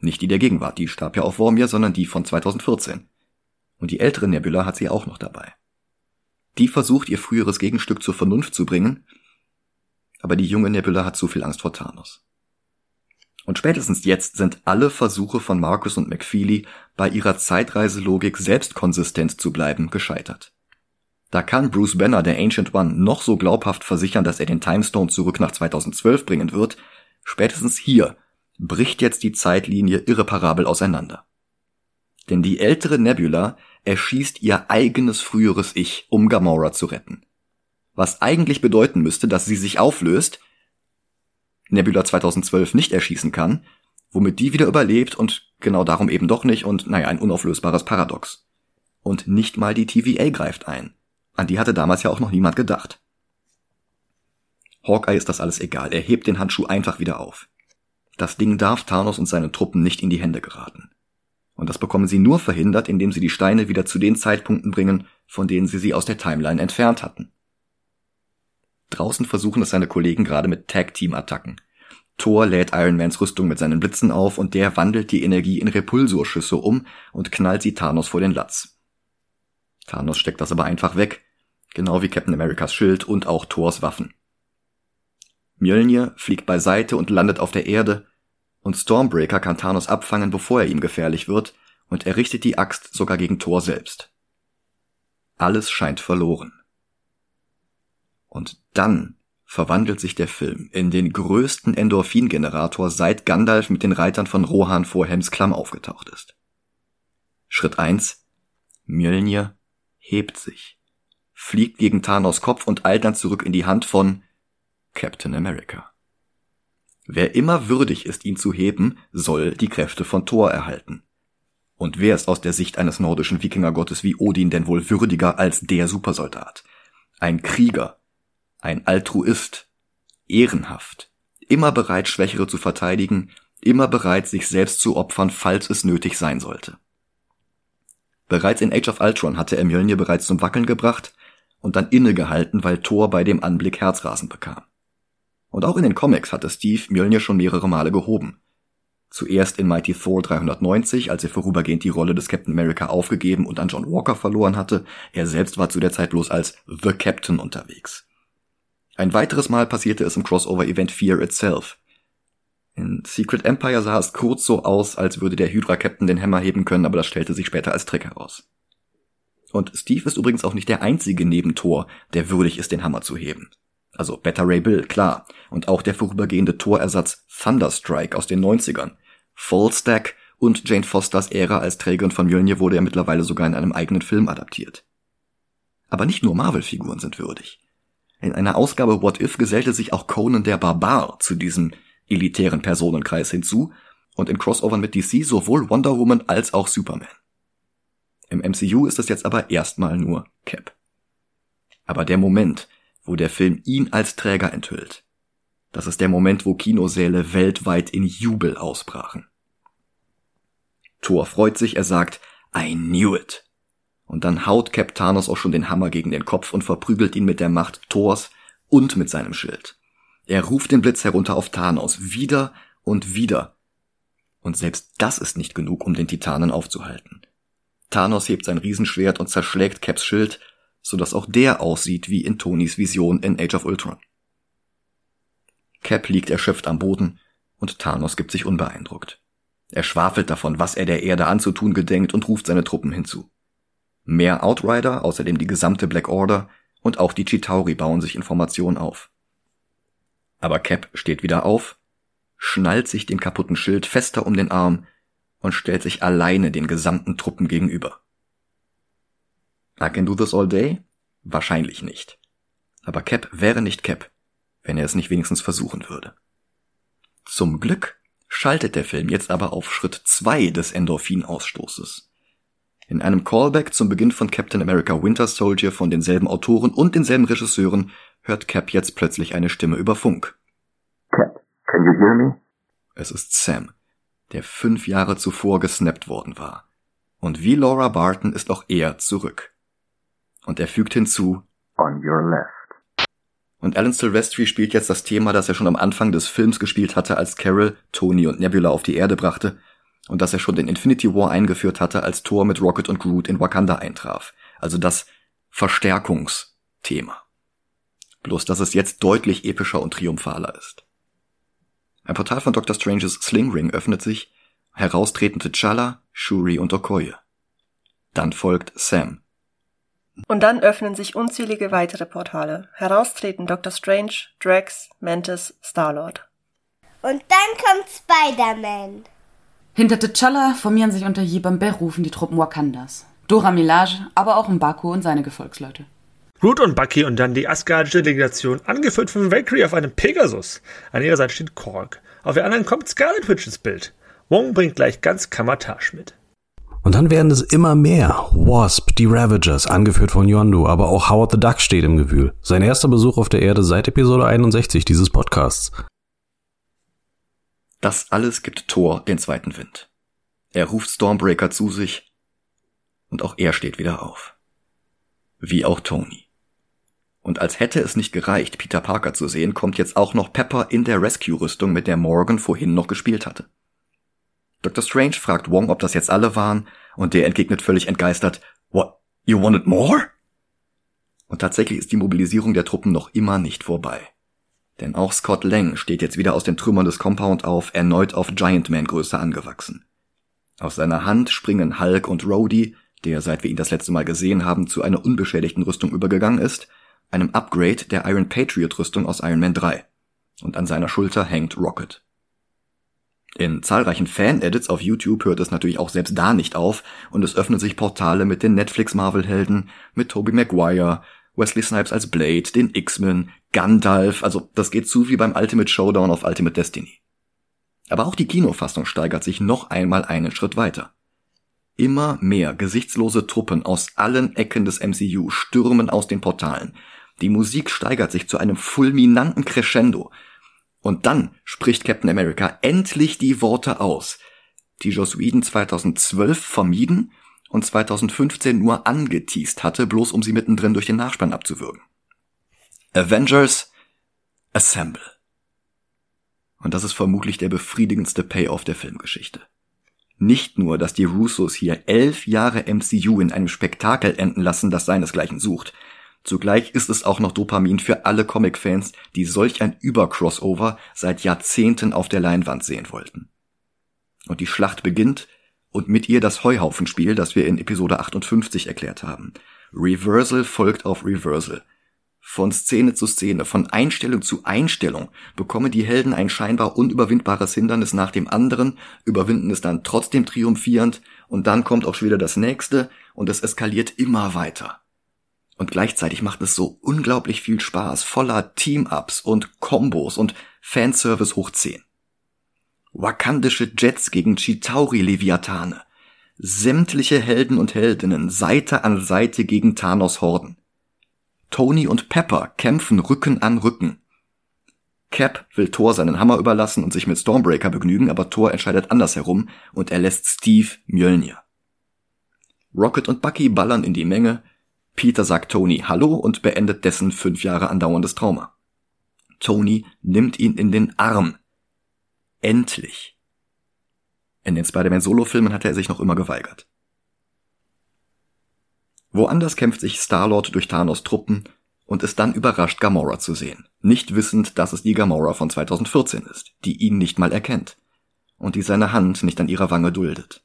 Nicht die der Gegenwart, die starb ja auf Vormir, sondern die von 2014. Und die ältere Nebula hat sie auch noch dabei. Die versucht, ihr früheres Gegenstück zur Vernunft zu bringen, aber die junge Nebula hat zu viel Angst vor Thanos. Und spätestens jetzt sind alle Versuche von Marcus und McFeely, bei ihrer Zeitreiselogik selbst konsistent zu bleiben, gescheitert. Da kann Bruce Banner, der Ancient One, noch so glaubhaft versichern, dass er den Timestone zurück nach 2012 bringen wird, spätestens hier bricht jetzt die Zeitlinie irreparabel auseinander. Denn die ältere Nebula erschießt ihr eigenes früheres Ich, um Gamora zu retten. Was eigentlich bedeuten müsste, dass sie sich auflöst, Nebula 2012 nicht erschießen kann, womit die wieder überlebt und genau darum eben doch nicht und naja, ein unauflösbares Paradox. Und nicht mal die TVA greift ein. An die hatte damals ja auch noch niemand gedacht. Hawkeye ist das alles egal, er hebt den Handschuh einfach wieder auf. Das Ding darf Thanos und seinen Truppen nicht in die Hände geraten. Und das bekommen sie nur verhindert, indem sie die Steine wieder zu den Zeitpunkten bringen, von denen sie sie aus der Timeline entfernt hatten. Draußen versuchen es seine Kollegen gerade mit Tag-Team-Attacken. Thor lädt Iron Mans Rüstung mit seinen Blitzen auf und der wandelt die Energie in Repulsorschüsse um und knallt sie Thanos vor den Latz. Thanos steckt das aber einfach weg, genau wie Captain Americas Schild und auch Thors Waffen. Mjölnir fliegt beiseite und landet auf der Erde, und Stormbreaker kann Thanos abfangen, bevor er ihm gefährlich wird, und er richtet die Axt sogar gegen Thor selbst. Alles scheint verloren. Und dann verwandelt sich der Film in den größten Endorphingenerator, seit Gandalf mit den Reitern von Rohan vor Helms Klamm aufgetaucht ist. Schritt eins: Mjölnir hebt sich, fliegt gegen Thanos Kopf und eilt dann zurück in die Hand von Captain America. Wer immer würdig ist, ihn zu heben, soll die Kräfte von Thor erhalten. Und wer ist aus der Sicht eines nordischen Wikingergottes wie Odin denn wohl würdiger als der Supersoldat? Ein Krieger, ein Altruist, ehrenhaft, immer bereit, Schwächere zu verteidigen, immer bereit, sich selbst zu opfern, falls es nötig sein sollte. Bereits in Age of Ultron hatte er Mjölnir bereits zum Wackeln gebracht und dann innegehalten, weil Thor bei dem Anblick Herzrasen bekam. Und auch in den Comics hatte Steve Mjölnir schon mehrere Male gehoben. Zuerst in Mighty Thor 390, als er vorübergehend die Rolle des Captain America aufgegeben und an John Walker verloren hatte. Er selbst war zu der Zeit bloß als The Captain unterwegs. Ein weiteres Mal passierte es im Crossover-Event Fear Itself. In Secret Empire sah es kurz so aus, als würde der Hydra-Captain den Hammer heben können, aber das stellte sich später als Trick heraus. Und Steve ist übrigens auch nicht der einzige neben Thor, der würdig ist, den Hammer zu heben. Also Beta Ray Bill, klar. Und auch der vorübergehende Torersatz Thunderstrike aus den 90ern. Fullstack und Jane Fosters Ära als Trägerin von Mjölnir wurde ja mittlerweile sogar in einem eigenen Film adaptiert. Aber nicht nur Marvel-Figuren sind würdig. In einer Ausgabe What If gesellte sich auch Conan der Barbar zu diesem elitären Personenkreis hinzu und in Crossovern mit DC sowohl Wonder Woman als auch Superman. Im MCU ist es jetzt aber erstmal nur Cap. Aber der Moment, wo der Film ihn als Träger enthüllt. Das ist der Moment, wo Kinosäle weltweit in Jubel ausbrachen. Thor freut sich, er sagt, I knew it. Und dann haut Cap Thanos auch schon den Hammer gegen den Kopf und verprügelt ihn mit der Macht Thors und mit seinem Schild. Er ruft den Blitz herunter auf Thanos, wieder und wieder. Und selbst das ist nicht genug, um den Titanen aufzuhalten. Thanos hebt sein Riesenschwert und zerschlägt Caps Schild so dass auch der aussieht wie in Tonys Vision in Age of Ultron. Cap liegt erschöpft am Boden und Thanos gibt sich unbeeindruckt. Er schwafelt davon, was er der Erde anzutun gedenkt und ruft seine Truppen hinzu. Mehr Outrider, außerdem die gesamte Black Order und auch die Chitauri bauen sich Informationen auf. Aber Cap steht wieder auf, schnallt sich den kaputten Schild fester um den Arm und stellt sich alleine den gesamten Truppen gegenüber. I can do this all day? Wahrscheinlich nicht. Aber Cap wäre nicht Cap, wenn er es nicht wenigstens versuchen würde. Zum Glück schaltet der Film jetzt aber auf Schritt zwei des Endorphinausstoßes. In einem Callback zum Beginn von Captain America Winter Soldier von denselben Autoren und denselben Regisseuren hört Cap jetzt plötzlich eine Stimme über Funk. Cap, can you hear me? Es ist Sam, der fünf Jahre zuvor gesnappt worden war. Und wie Laura Barton ist auch er zurück. Und er fügt hinzu, On your left. Und Alan Silvestri spielt jetzt das Thema, das er schon am Anfang des Films gespielt hatte, als Carol, Tony und Nebula auf die Erde brachte, und das er schon in Infinity War eingeführt hatte, als Thor mit Rocket und Groot in Wakanda eintraf. Also das Verstärkungsthema. Bloß, dass es jetzt deutlich epischer und triumphaler ist. Ein Portal von Dr. Stranges Sling Ring öffnet sich, heraustreten T'Challa, Shuri und Okoye. Dann folgt Sam, und dann öffnen sich unzählige weitere Portale. Heraustreten Dr. Strange, Drax, Mantis, Star-Lord. Und dann kommt Spider-Man. Hinter T'Challa formieren sich unter Yibam Berufen die Truppen Wakandas. Dora Milaje, aber auch Mbaku und seine Gefolgsleute. Root und Bucky und dann die asgardische Delegation, angeführt von Valkyrie auf einem Pegasus. An ihrer Seite steht Korg. Auf der anderen kommt Scarlet Witch ins Bild. Wong bringt gleich ganz Kammertage mit. Und dann werden es immer mehr. Wasp, die Ravagers, angeführt von Yondu, aber auch Howard the Duck steht im Gewühl. Sein erster Besuch auf der Erde seit Episode 61 dieses Podcasts. Das alles gibt Thor den zweiten Wind. Er ruft Stormbreaker zu sich und auch er steht wieder auf. Wie auch Tony. Und als hätte es nicht gereicht, Peter Parker zu sehen, kommt jetzt auch noch Pepper in der Rescue-Rüstung, mit der Morgan vorhin noch gespielt hatte. Dr. Strange fragt Wong, ob das jetzt alle waren, und der entgegnet völlig entgeistert, What? You wanted more? Und tatsächlich ist die Mobilisierung der Truppen noch immer nicht vorbei. Denn auch Scott Lang steht jetzt wieder aus den Trümmern des Compound auf, erneut auf Giant Man Größe angewachsen. Aus seiner Hand springen Hulk und Rhodey, der seit wir ihn das letzte Mal gesehen haben, zu einer unbeschädigten Rüstung übergegangen ist, einem Upgrade der Iron Patriot Rüstung aus Iron Man 3. Und an seiner Schulter hängt Rocket. In zahlreichen Fan-Edits auf YouTube hört es natürlich auch selbst da nicht auf und es öffnen sich Portale mit den Netflix-Marvel-Helden, mit Tobey Maguire, Wesley Snipes als Blade, den X-Men, Gandalf, also das geht zu wie beim Ultimate Showdown auf Ultimate Destiny. Aber auch die Kinofassung steigert sich noch einmal einen Schritt weiter. Immer mehr gesichtslose Truppen aus allen Ecken des MCU stürmen aus den Portalen. Die Musik steigert sich zu einem fulminanten Crescendo. Und dann spricht Captain America endlich die Worte aus, die Whedon 2012 vermieden und 2015 nur angeteased hatte, bloß um sie mittendrin durch den Nachspann abzuwürgen. Avengers Assemble. Und das ist vermutlich der befriedigendste Payoff der Filmgeschichte. Nicht nur, dass die Russos hier elf Jahre MCU in einem Spektakel enden lassen, das seinesgleichen sucht. Zugleich ist es auch noch Dopamin für alle Comic-Fans, die solch ein Übercrossover seit Jahrzehnten auf der Leinwand sehen wollten. Und die Schlacht beginnt und mit ihr das Heuhaufenspiel, das wir in Episode 58 erklärt haben. Reversal folgt auf Reversal. Von Szene zu Szene, von Einstellung zu Einstellung bekommen die Helden ein scheinbar unüberwindbares Hindernis nach dem anderen, überwinden es dann trotzdem triumphierend und dann kommt auch schon wieder das nächste und es eskaliert immer weiter. Und gleichzeitig macht es so unglaublich viel Spaß, voller Team-Ups und Combos und Fanservice hoch 10. Wakandische Jets gegen Chitauri-Leviathane. Sämtliche Helden und Heldinnen Seite an Seite gegen Thanos Horden. Tony und Pepper kämpfen Rücken an Rücken. Cap will Thor seinen Hammer überlassen und sich mit Stormbreaker begnügen, aber Thor entscheidet andersherum und er lässt Steve Mjölnir. Rocket und Bucky ballern in die Menge. Peter sagt Tony Hallo und beendet dessen fünf Jahre andauerndes Trauma. Tony nimmt ihn in den Arm. Endlich. In den Spider-Man Solo-Filmen hatte er sich noch immer geweigert. Woanders kämpft sich Star-Lord durch Thanos Truppen und ist dann überrascht, Gamora zu sehen. Nicht wissend, dass es die Gamora von 2014 ist, die ihn nicht mal erkennt. Und die seine Hand nicht an ihrer Wange duldet.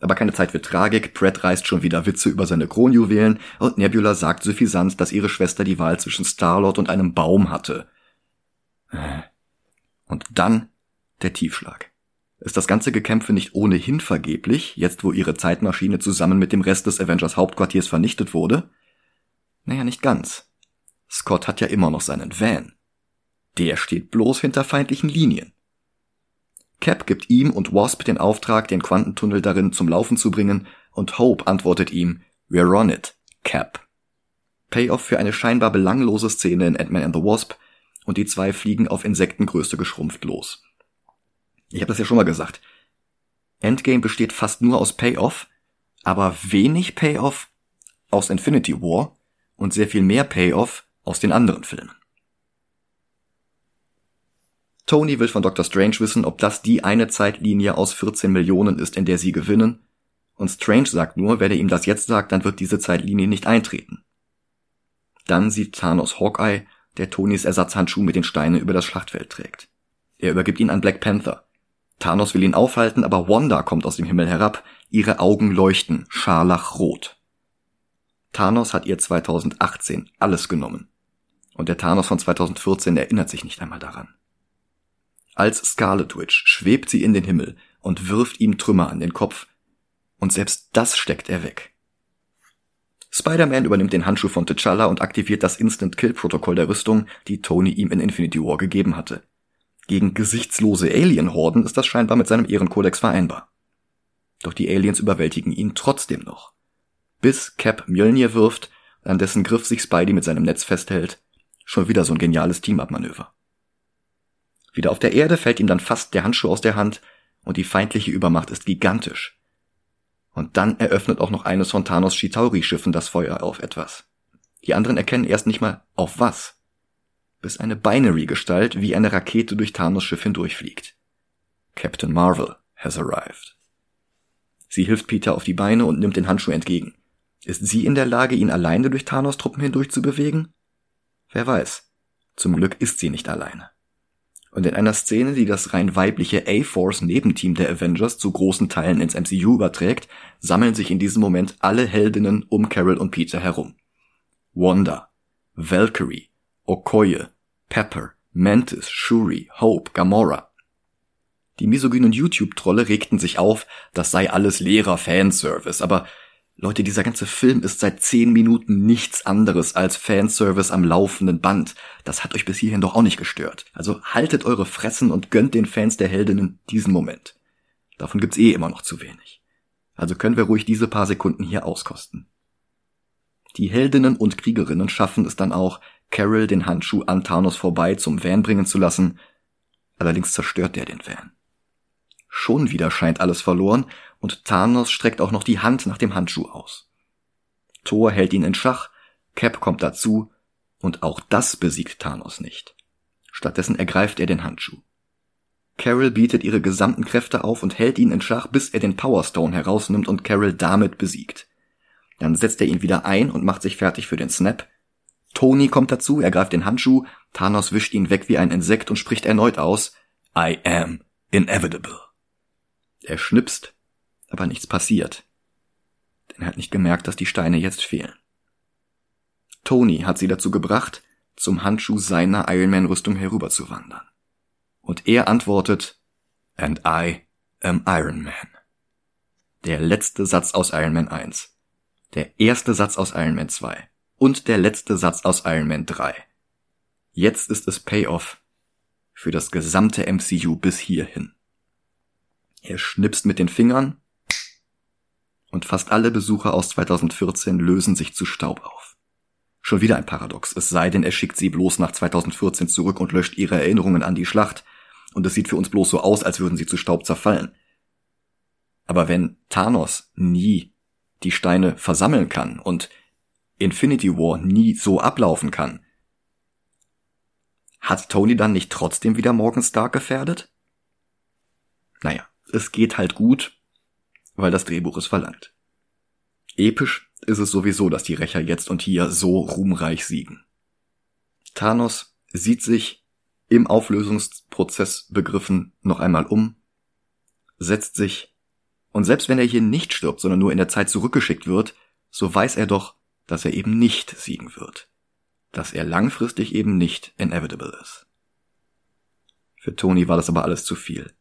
Aber keine Zeit für Tragik, Pratt reißt schon wieder Witze über seine Kronjuwelen und Nebula sagt suffisant, dass ihre Schwester die Wahl zwischen Star-Lord und einem Baum hatte. Und dann der Tiefschlag. Ist das ganze Gekämpfe nicht ohnehin vergeblich, jetzt wo ihre Zeitmaschine zusammen mit dem Rest des Avengers Hauptquartiers vernichtet wurde? Naja, nicht ganz. Scott hat ja immer noch seinen Van. Der steht bloß hinter feindlichen Linien. Cap gibt ihm und Wasp den Auftrag, den Quantentunnel darin zum Laufen zu bringen, und Hope antwortet ihm, We're on it, Cap. Payoff für eine scheinbar belanglose Szene in Ant-Man and the Wasp, und die zwei fliegen auf Insektengröße geschrumpft los. Ich habe das ja schon mal gesagt. Endgame besteht fast nur aus Payoff, aber wenig Payoff aus Infinity War und sehr viel mehr Payoff aus den anderen Filmen. Tony will von Dr. Strange wissen, ob das die eine Zeitlinie aus 14 Millionen ist, in der sie gewinnen, und Strange sagt nur, wenn er ihm das jetzt sagt, dann wird diese Zeitlinie nicht eintreten. Dann sieht Thanos Hawkeye, der Tonys Ersatzhandschuh mit den Steinen über das Schlachtfeld trägt. Er übergibt ihn an Black Panther. Thanos will ihn aufhalten, aber Wanda kommt aus dem Himmel herab, ihre Augen leuchten scharlachrot. Thanos hat ihr 2018 alles genommen. Und der Thanos von 2014 erinnert sich nicht einmal daran. Als Scarlet Witch schwebt sie in den Himmel und wirft ihm Trümmer an den Kopf, und selbst das steckt er weg. Spider-Man übernimmt den Handschuh von T'Challa und aktiviert das Instant-Kill-Protokoll der Rüstung, die Tony ihm in Infinity War gegeben hatte. Gegen gesichtslose Alien-Horden ist das scheinbar mit seinem Ehrenkodex vereinbar. Doch die Aliens überwältigen ihn trotzdem noch. Bis Cap Mjölnir wirft, an dessen Griff sich Spidey mit seinem Netz festhält. Schon wieder so ein geniales Team-Up-Manöver. Wieder auf der Erde fällt ihm dann fast der Handschuh aus der Hand und die feindliche Übermacht ist gigantisch. Und dann eröffnet auch noch eines von Thanos Chitauri-Schiffen das Feuer auf etwas. Die anderen erkennen erst nicht mal auf was. Bis eine Binary-Gestalt wie eine Rakete durch Thanos Schiff hindurchfliegt. Captain Marvel has arrived. Sie hilft Peter auf die Beine und nimmt den Handschuh entgegen. Ist sie in der Lage, ihn alleine durch Thanos Truppen hindurch zu bewegen? Wer weiß. Zum Glück ist sie nicht alleine. Und in einer Szene, die das rein weibliche A-Force Nebenteam der Avengers zu großen Teilen ins MCU überträgt, sammeln sich in diesem Moment alle Heldinnen um Carol und Peter herum. Wanda, Valkyrie, Okoye, Pepper, Mantis, Shuri, Hope, Gamora. Die misogynen YouTube-Trolle regten sich auf, das sei alles leerer Fanservice, aber Leute, dieser ganze Film ist seit zehn Minuten nichts anderes als Fanservice am laufenden Band. Das hat euch bis hierhin doch auch nicht gestört. Also haltet eure Fressen und gönnt den Fans der Heldinnen diesen Moment. Davon gibt's eh immer noch zu wenig. Also können wir ruhig diese paar Sekunden hier auskosten. Die Heldinnen und Kriegerinnen schaffen es dann auch, Carol den Handschuh an Thanos vorbei zum Van bringen zu lassen. Allerdings zerstört er den Van. Schon wieder scheint alles verloren und Thanos streckt auch noch die Hand nach dem Handschuh aus. Thor hält ihn in Schach, Cap kommt dazu und auch das besiegt Thanos nicht. Stattdessen ergreift er den Handschuh. Carol bietet ihre gesamten Kräfte auf und hält ihn in Schach, bis er den Power Stone herausnimmt und Carol damit besiegt. Dann setzt er ihn wieder ein und macht sich fertig für den Snap. Tony kommt dazu, ergreift den Handschuh, Thanos wischt ihn weg wie ein Insekt und spricht erneut aus I am inevitable. Er schnipst, aber nichts passiert. Denn er hat nicht gemerkt, dass die Steine jetzt fehlen. Tony hat sie dazu gebracht, zum Handschuh seiner Ironman-Rüstung herüberzuwandern. Und er antwortet, And I am Iron Man. Der letzte Satz aus Iron Man 1. Der erste Satz aus Iron Man 2. Und der letzte Satz aus Iron Man 3. Jetzt ist es Payoff für das gesamte MCU bis hierhin. Er schnipst mit den Fingern und fast alle Besucher aus 2014 lösen sich zu Staub auf. Schon wieder ein Paradox, es sei denn, er schickt sie bloß nach 2014 zurück und löscht ihre Erinnerungen an die Schlacht, und es sieht für uns bloß so aus, als würden sie zu Staub zerfallen. Aber wenn Thanos nie die Steine versammeln kann und Infinity War nie so ablaufen kann, hat Tony dann nicht trotzdem wieder Morgan Stark gefährdet? Naja, es geht halt gut, weil das Drehbuch es verlangt. Episch ist es sowieso, dass die Rächer jetzt und hier so ruhmreich siegen. Thanos sieht sich im Auflösungsprozess begriffen noch einmal um, setzt sich, und selbst wenn er hier nicht stirbt, sondern nur in der Zeit zurückgeschickt wird, so weiß er doch, dass er eben nicht siegen wird. Dass er langfristig eben nicht inevitable ist. Für Tony war das aber alles zu viel.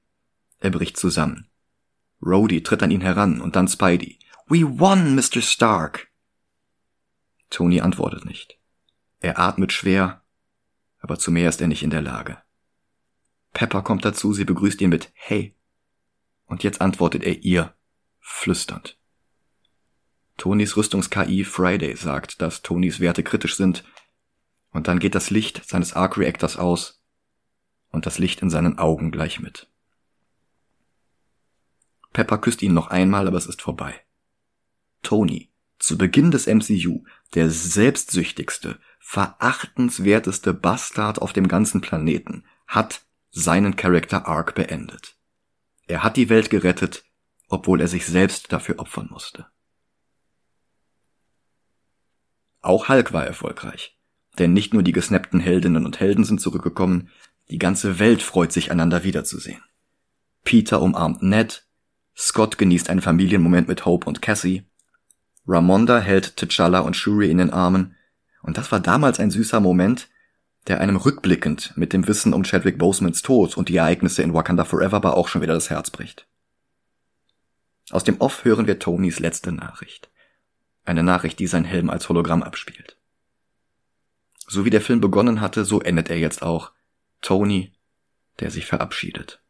Er bricht zusammen. Rhodey tritt an ihn heran und dann Spidey. We won, Mr. Stark! Tony antwortet nicht. Er atmet schwer, aber zu mehr ist er nicht in der Lage. Pepper kommt dazu, sie begrüßt ihn mit Hey. Und jetzt antwortet er ihr, flüsternd. Tonys Rüstungs-KI Friday sagt, dass Tonys Werte kritisch sind, und dann geht das Licht seines Arc Reactors aus und das Licht in seinen Augen gleich mit. Pepper küsst ihn noch einmal, aber es ist vorbei. Tony, zu Beginn des MCU, der selbstsüchtigste, verachtenswerteste Bastard auf dem ganzen Planeten, hat seinen Character Arc beendet. Er hat die Welt gerettet, obwohl er sich selbst dafür opfern musste. Auch Hulk war erfolgreich, denn nicht nur die gesnappten Heldinnen und Helden sind zurückgekommen, die ganze Welt freut sich einander wiederzusehen. Peter umarmt Ned, Scott genießt einen Familienmoment mit Hope und Cassie. Ramonda hält T'Challa und Shuri in den Armen. Und das war damals ein süßer Moment, der einem rückblickend mit dem Wissen um Chadwick Bosemans Tod und die Ereignisse in Wakanda Forever aber auch schon wieder das Herz bricht. Aus dem Off hören wir Tonys letzte Nachricht. Eine Nachricht, die sein Helm als Hologramm abspielt. So wie der Film begonnen hatte, so endet er jetzt auch. Tony, der sich verabschiedet.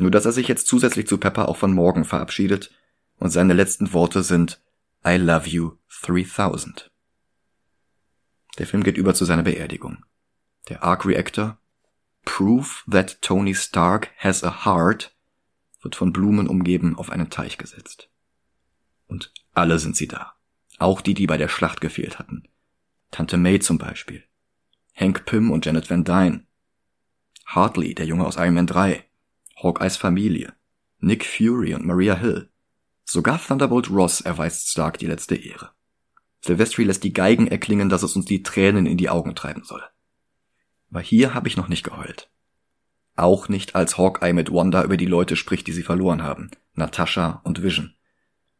Nur dass er sich jetzt zusätzlich zu Pepper auch von Morgan verabschiedet und seine letzten Worte sind I love you 3000. Der Film geht über zu seiner Beerdigung. Der Arc Reactor, Proof that Tony Stark has a heart, wird von Blumen umgeben auf einen Teich gesetzt. Und alle sind sie da. Auch die, die bei der Schlacht gefehlt hatten. Tante May zum Beispiel. Hank Pym und Janet Van Dyne. Hartley, der Junge aus Iron Man 3. Hawkeyes Familie. Nick Fury und Maria Hill. Sogar Thunderbolt Ross erweist Stark die letzte Ehre. Silvestri lässt die Geigen erklingen, dass es uns die Tränen in die Augen treiben soll. Aber hier habe ich noch nicht geheult. Auch nicht, als Hawkeye mit Wanda über die Leute spricht, die sie verloren haben. Natascha und Vision.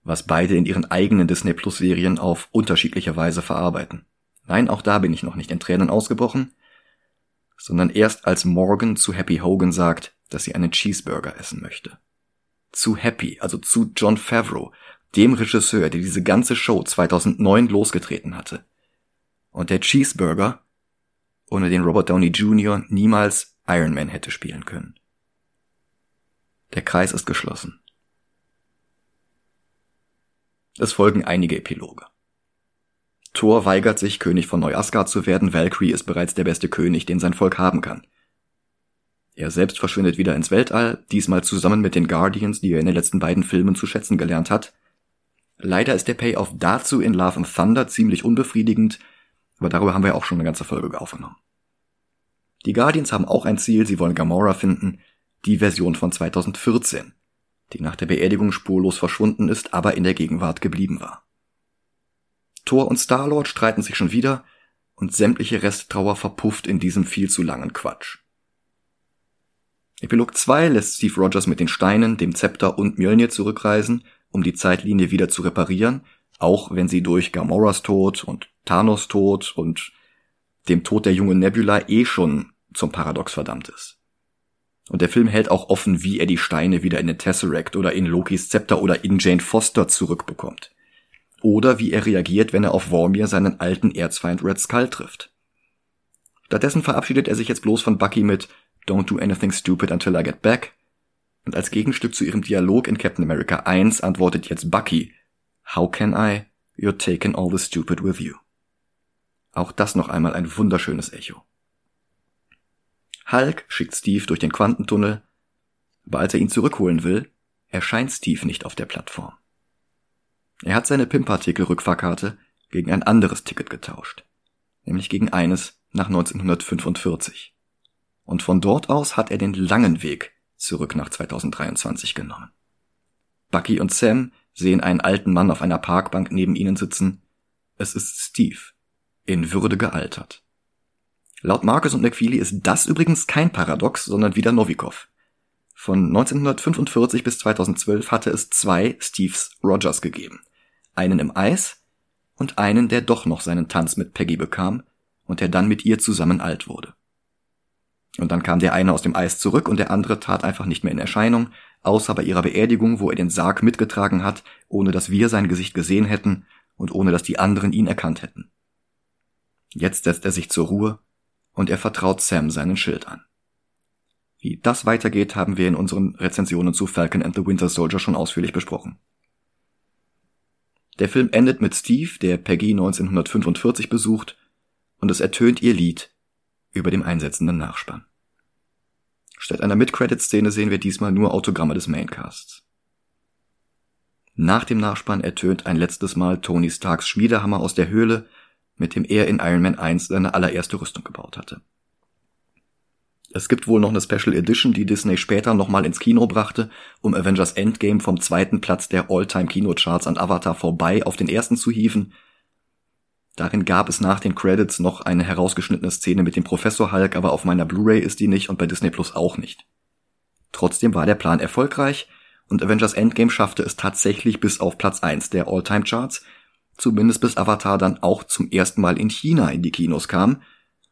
Was beide in ihren eigenen Disney Plus Serien auf unterschiedliche Weise verarbeiten. Nein, auch da bin ich noch nicht in Tränen ausgebrochen, sondern erst als Morgan zu Happy Hogan sagt, dass sie einen Cheeseburger essen möchte. Zu Happy, also zu John Favreau, dem Regisseur, der diese ganze Show 2009 losgetreten hatte. Und der Cheeseburger, ohne den Robert Downey Jr. niemals Iron Man hätte spielen können. Der Kreis ist geschlossen. Es folgen einige Epiloge. Thor weigert sich, König von Neu-Asgard zu werden, Valkyrie ist bereits der beste König, den sein Volk haben kann. Er selbst verschwindet wieder ins Weltall, diesmal zusammen mit den Guardians, die er in den letzten beiden Filmen zu schätzen gelernt hat. Leider ist der Payoff dazu in Love and Thunder ziemlich unbefriedigend, aber darüber haben wir auch schon eine ganze Folge aufgenommen. Die Guardians haben auch ein Ziel, sie wollen Gamora finden, die Version von 2014, die nach der Beerdigung spurlos verschwunden ist, aber in der Gegenwart geblieben war. Thor und Star-Lord streiten sich schon wieder und sämtliche Resttrauer verpufft in diesem viel zu langen Quatsch. Epilog 2 lässt Steve Rogers mit den Steinen, dem Zepter und Mjölnir zurückreisen, um die Zeitlinie wieder zu reparieren, auch wenn sie durch Gamoras Tod und Thanos Tod und dem Tod der jungen Nebula eh schon zum Paradox verdammt ist. Und der Film hält auch offen, wie er die Steine wieder in den Tesseract oder in Lokis Zepter oder in Jane Foster zurückbekommt. Oder wie er reagiert, wenn er auf Vormir seinen alten Erzfeind Red Skull trifft. Stattdessen verabschiedet er sich jetzt bloß von Bucky mit Don't do anything stupid until I get back. Und als Gegenstück zu ihrem Dialog in Captain America 1 antwortet jetzt Bucky, How can I? You're taking all the stupid with you. Auch das noch einmal ein wunderschönes Echo. Hulk schickt Steve durch den Quantentunnel, aber als er ihn zurückholen will, erscheint Steve nicht auf der Plattform. Er hat seine Pimpartikel-Rückfahrkarte gegen ein anderes Ticket getauscht, nämlich gegen eines nach 1945 und von dort aus hat er den langen Weg zurück nach 2023 genommen. Bucky und Sam sehen einen alten Mann auf einer Parkbank neben ihnen sitzen. Es ist Steve, in Würde gealtert. Laut Marcus und McFeely ist das übrigens kein Paradox, sondern wieder Novikov. Von 1945 bis 2012 hatte es zwei Steves Rogers gegeben. Einen im Eis und einen, der doch noch seinen Tanz mit Peggy bekam und der dann mit ihr zusammen alt wurde. Und dann kam der eine aus dem Eis zurück und der andere tat einfach nicht mehr in Erscheinung, außer bei ihrer Beerdigung, wo er den Sarg mitgetragen hat, ohne dass wir sein Gesicht gesehen hätten und ohne dass die anderen ihn erkannt hätten. Jetzt setzt er sich zur Ruhe und er vertraut Sam seinen Schild an. Wie das weitergeht, haben wir in unseren Rezensionen zu Falcon and the Winter Soldier schon ausführlich besprochen. Der Film endet mit Steve, der Peggy 1945 besucht, und es ertönt ihr Lied über dem einsetzenden Nachspann. Statt einer Mid-Credit-Szene sehen wir diesmal nur Autogramme des Maincasts. Nach dem Nachspann ertönt ein letztes Mal Tony Starks Schmiedehammer aus der Höhle, mit dem er in Iron Man 1 seine allererste Rüstung gebaut hatte. Es gibt wohl noch eine Special Edition, die Disney später nochmal ins Kino brachte, um Avengers Endgame vom zweiten Platz der All-Time-Kinocharts an Avatar vorbei auf den ersten zu hieven, Darin gab es nach den Credits noch eine herausgeschnittene Szene mit dem Professor Hulk, aber auf meiner Blu-ray ist die nicht und bei Disney Plus auch nicht. Trotzdem war der Plan erfolgreich und Avengers Endgame schaffte es tatsächlich bis auf Platz 1 der All-Time-Charts, zumindest bis Avatar dann auch zum ersten Mal in China in die Kinos kam,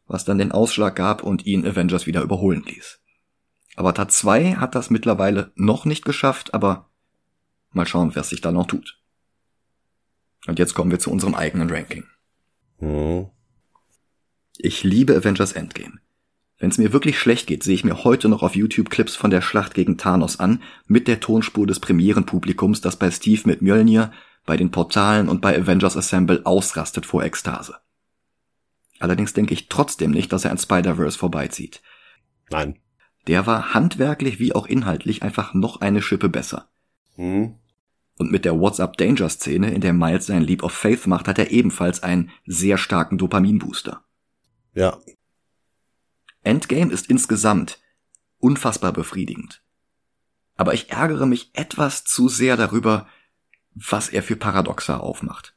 was dann den Ausschlag gab und ihn Avengers wieder überholen ließ. Avatar 2 hat das mittlerweile noch nicht geschafft, aber mal schauen, was sich da noch tut. Und jetzt kommen wir zu unserem eigenen Ranking. Hm. Ich liebe Avengers Endgame. Wenn es mir wirklich schlecht geht, sehe ich mir heute noch auf YouTube Clips von der Schlacht gegen Thanos an, mit der Tonspur des Premierenpublikums, das bei Steve mit Mjölnir, bei den Portalen und bei Avengers Assemble ausrastet vor Ekstase. Allerdings denke ich trotzdem nicht, dass er an Spider-Verse vorbeizieht. Nein. Der war handwerklich wie auch inhaltlich einfach noch eine Schippe besser. Hm. Und mit der WhatsApp Danger Szene, in der Miles sein Leap of Faith macht, hat er ebenfalls einen sehr starken Dopaminbooster. Ja. Endgame ist insgesamt unfassbar befriedigend. Aber ich ärgere mich etwas zu sehr darüber, was er für Paradoxa aufmacht.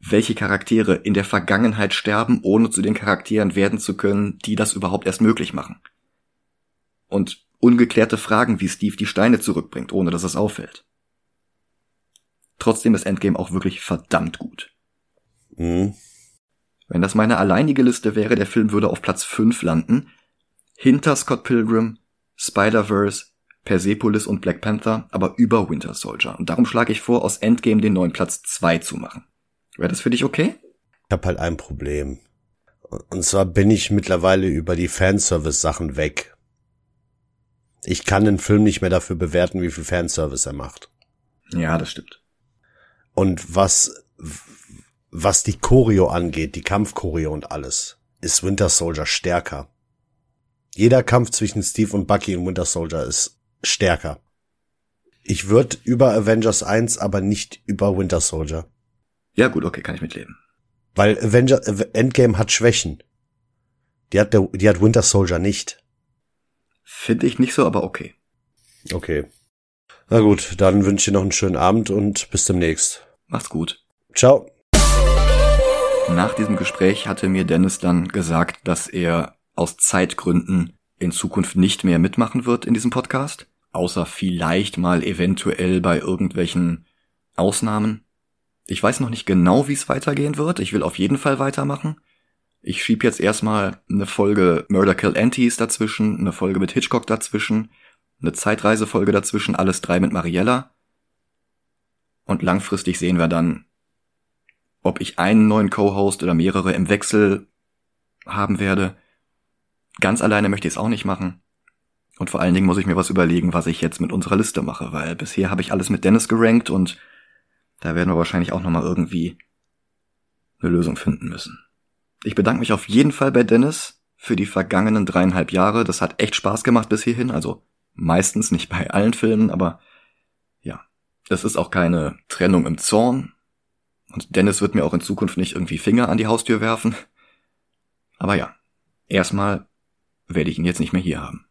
Welche Charaktere in der Vergangenheit sterben, ohne zu den Charakteren werden zu können, die das überhaupt erst möglich machen. Und ungeklärte Fragen, wie Steve die Steine zurückbringt, ohne dass es auffällt. Trotzdem ist Endgame auch wirklich verdammt gut. Hm. Wenn das meine alleinige Liste wäre, der Film würde auf Platz 5 landen, hinter Scott Pilgrim, Spider-Verse, Persepolis und Black Panther, aber über Winter Soldier. Und darum schlage ich vor, aus Endgame den neuen Platz 2 zu machen. Wäre das für dich okay? Ich habe halt ein Problem. Und zwar bin ich mittlerweile über die Fanservice-Sachen weg. Ich kann den Film nicht mehr dafür bewerten, wie viel Fanservice er macht. Ja, das stimmt. Und was, was die Choreo angeht, die Kampfchoreo und alles, ist Winter Soldier stärker. Jeder Kampf zwischen Steve und Bucky in Winter Soldier ist stärker. Ich würde über Avengers 1, aber nicht über Winter Soldier. Ja, gut, okay, kann ich mitleben. Weil Avenger, Endgame hat Schwächen. Die hat, der, die hat Winter Soldier nicht. Finde ich nicht so, aber okay. Okay. Na gut, dann wünsche ich dir noch einen schönen Abend und bis demnächst. Mach's gut. Ciao. Nach diesem Gespräch hatte mir Dennis dann gesagt, dass er aus Zeitgründen in Zukunft nicht mehr mitmachen wird in diesem Podcast, außer vielleicht mal eventuell bei irgendwelchen Ausnahmen. Ich weiß noch nicht genau, wie es weitergehen wird. Ich will auf jeden Fall weitermachen. Ich schieb jetzt erstmal eine Folge Murder Kill Antis dazwischen, eine Folge mit Hitchcock dazwischen, eine Zeitreisefolge dazwischen, alles drei mit Mariella. Und langfristig sehen wir dann, ob ich einen neuen Co-Host oder mehrere im Wechsel haben werde. Ganz alleine möchte ich es auch nicht machen. Und vor allen Dingen muss ich mir was überlegen, was ich jetzt mit unserer Liste mache, weil bisher habe ich alles mit Dennis gerankt und da werden wir wahrscheinlich auch nochmal irgendwie eine Lösung finden müssen. Ich bedanke mich auf jeden Fall bei Dennis für die vergangenen dreieinhalb Jahre. Das hat echt Spaß gemacht bis hierhin. Also meistens nicht bei allen Filmen, aber ja, es ist auch keine Trennung im Zorn. Und Dennis wird mir auch in Zukunft nicht irgendwie Finger an die Haustür werfen. Aber ja, erstmal werde ich ihn jetzt nicht mehr hier haben.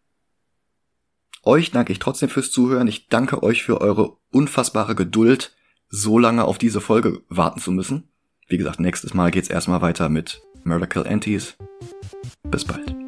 Euch danke ich trotzdem fürs Zuhören. Ich danke euch für eure unfassbare Geduld, so lange auf diese Folge warten zu müssen. Wie gesagt, nächstes Mal geht's erstmal weiter mit Kill Antis. Bis bald.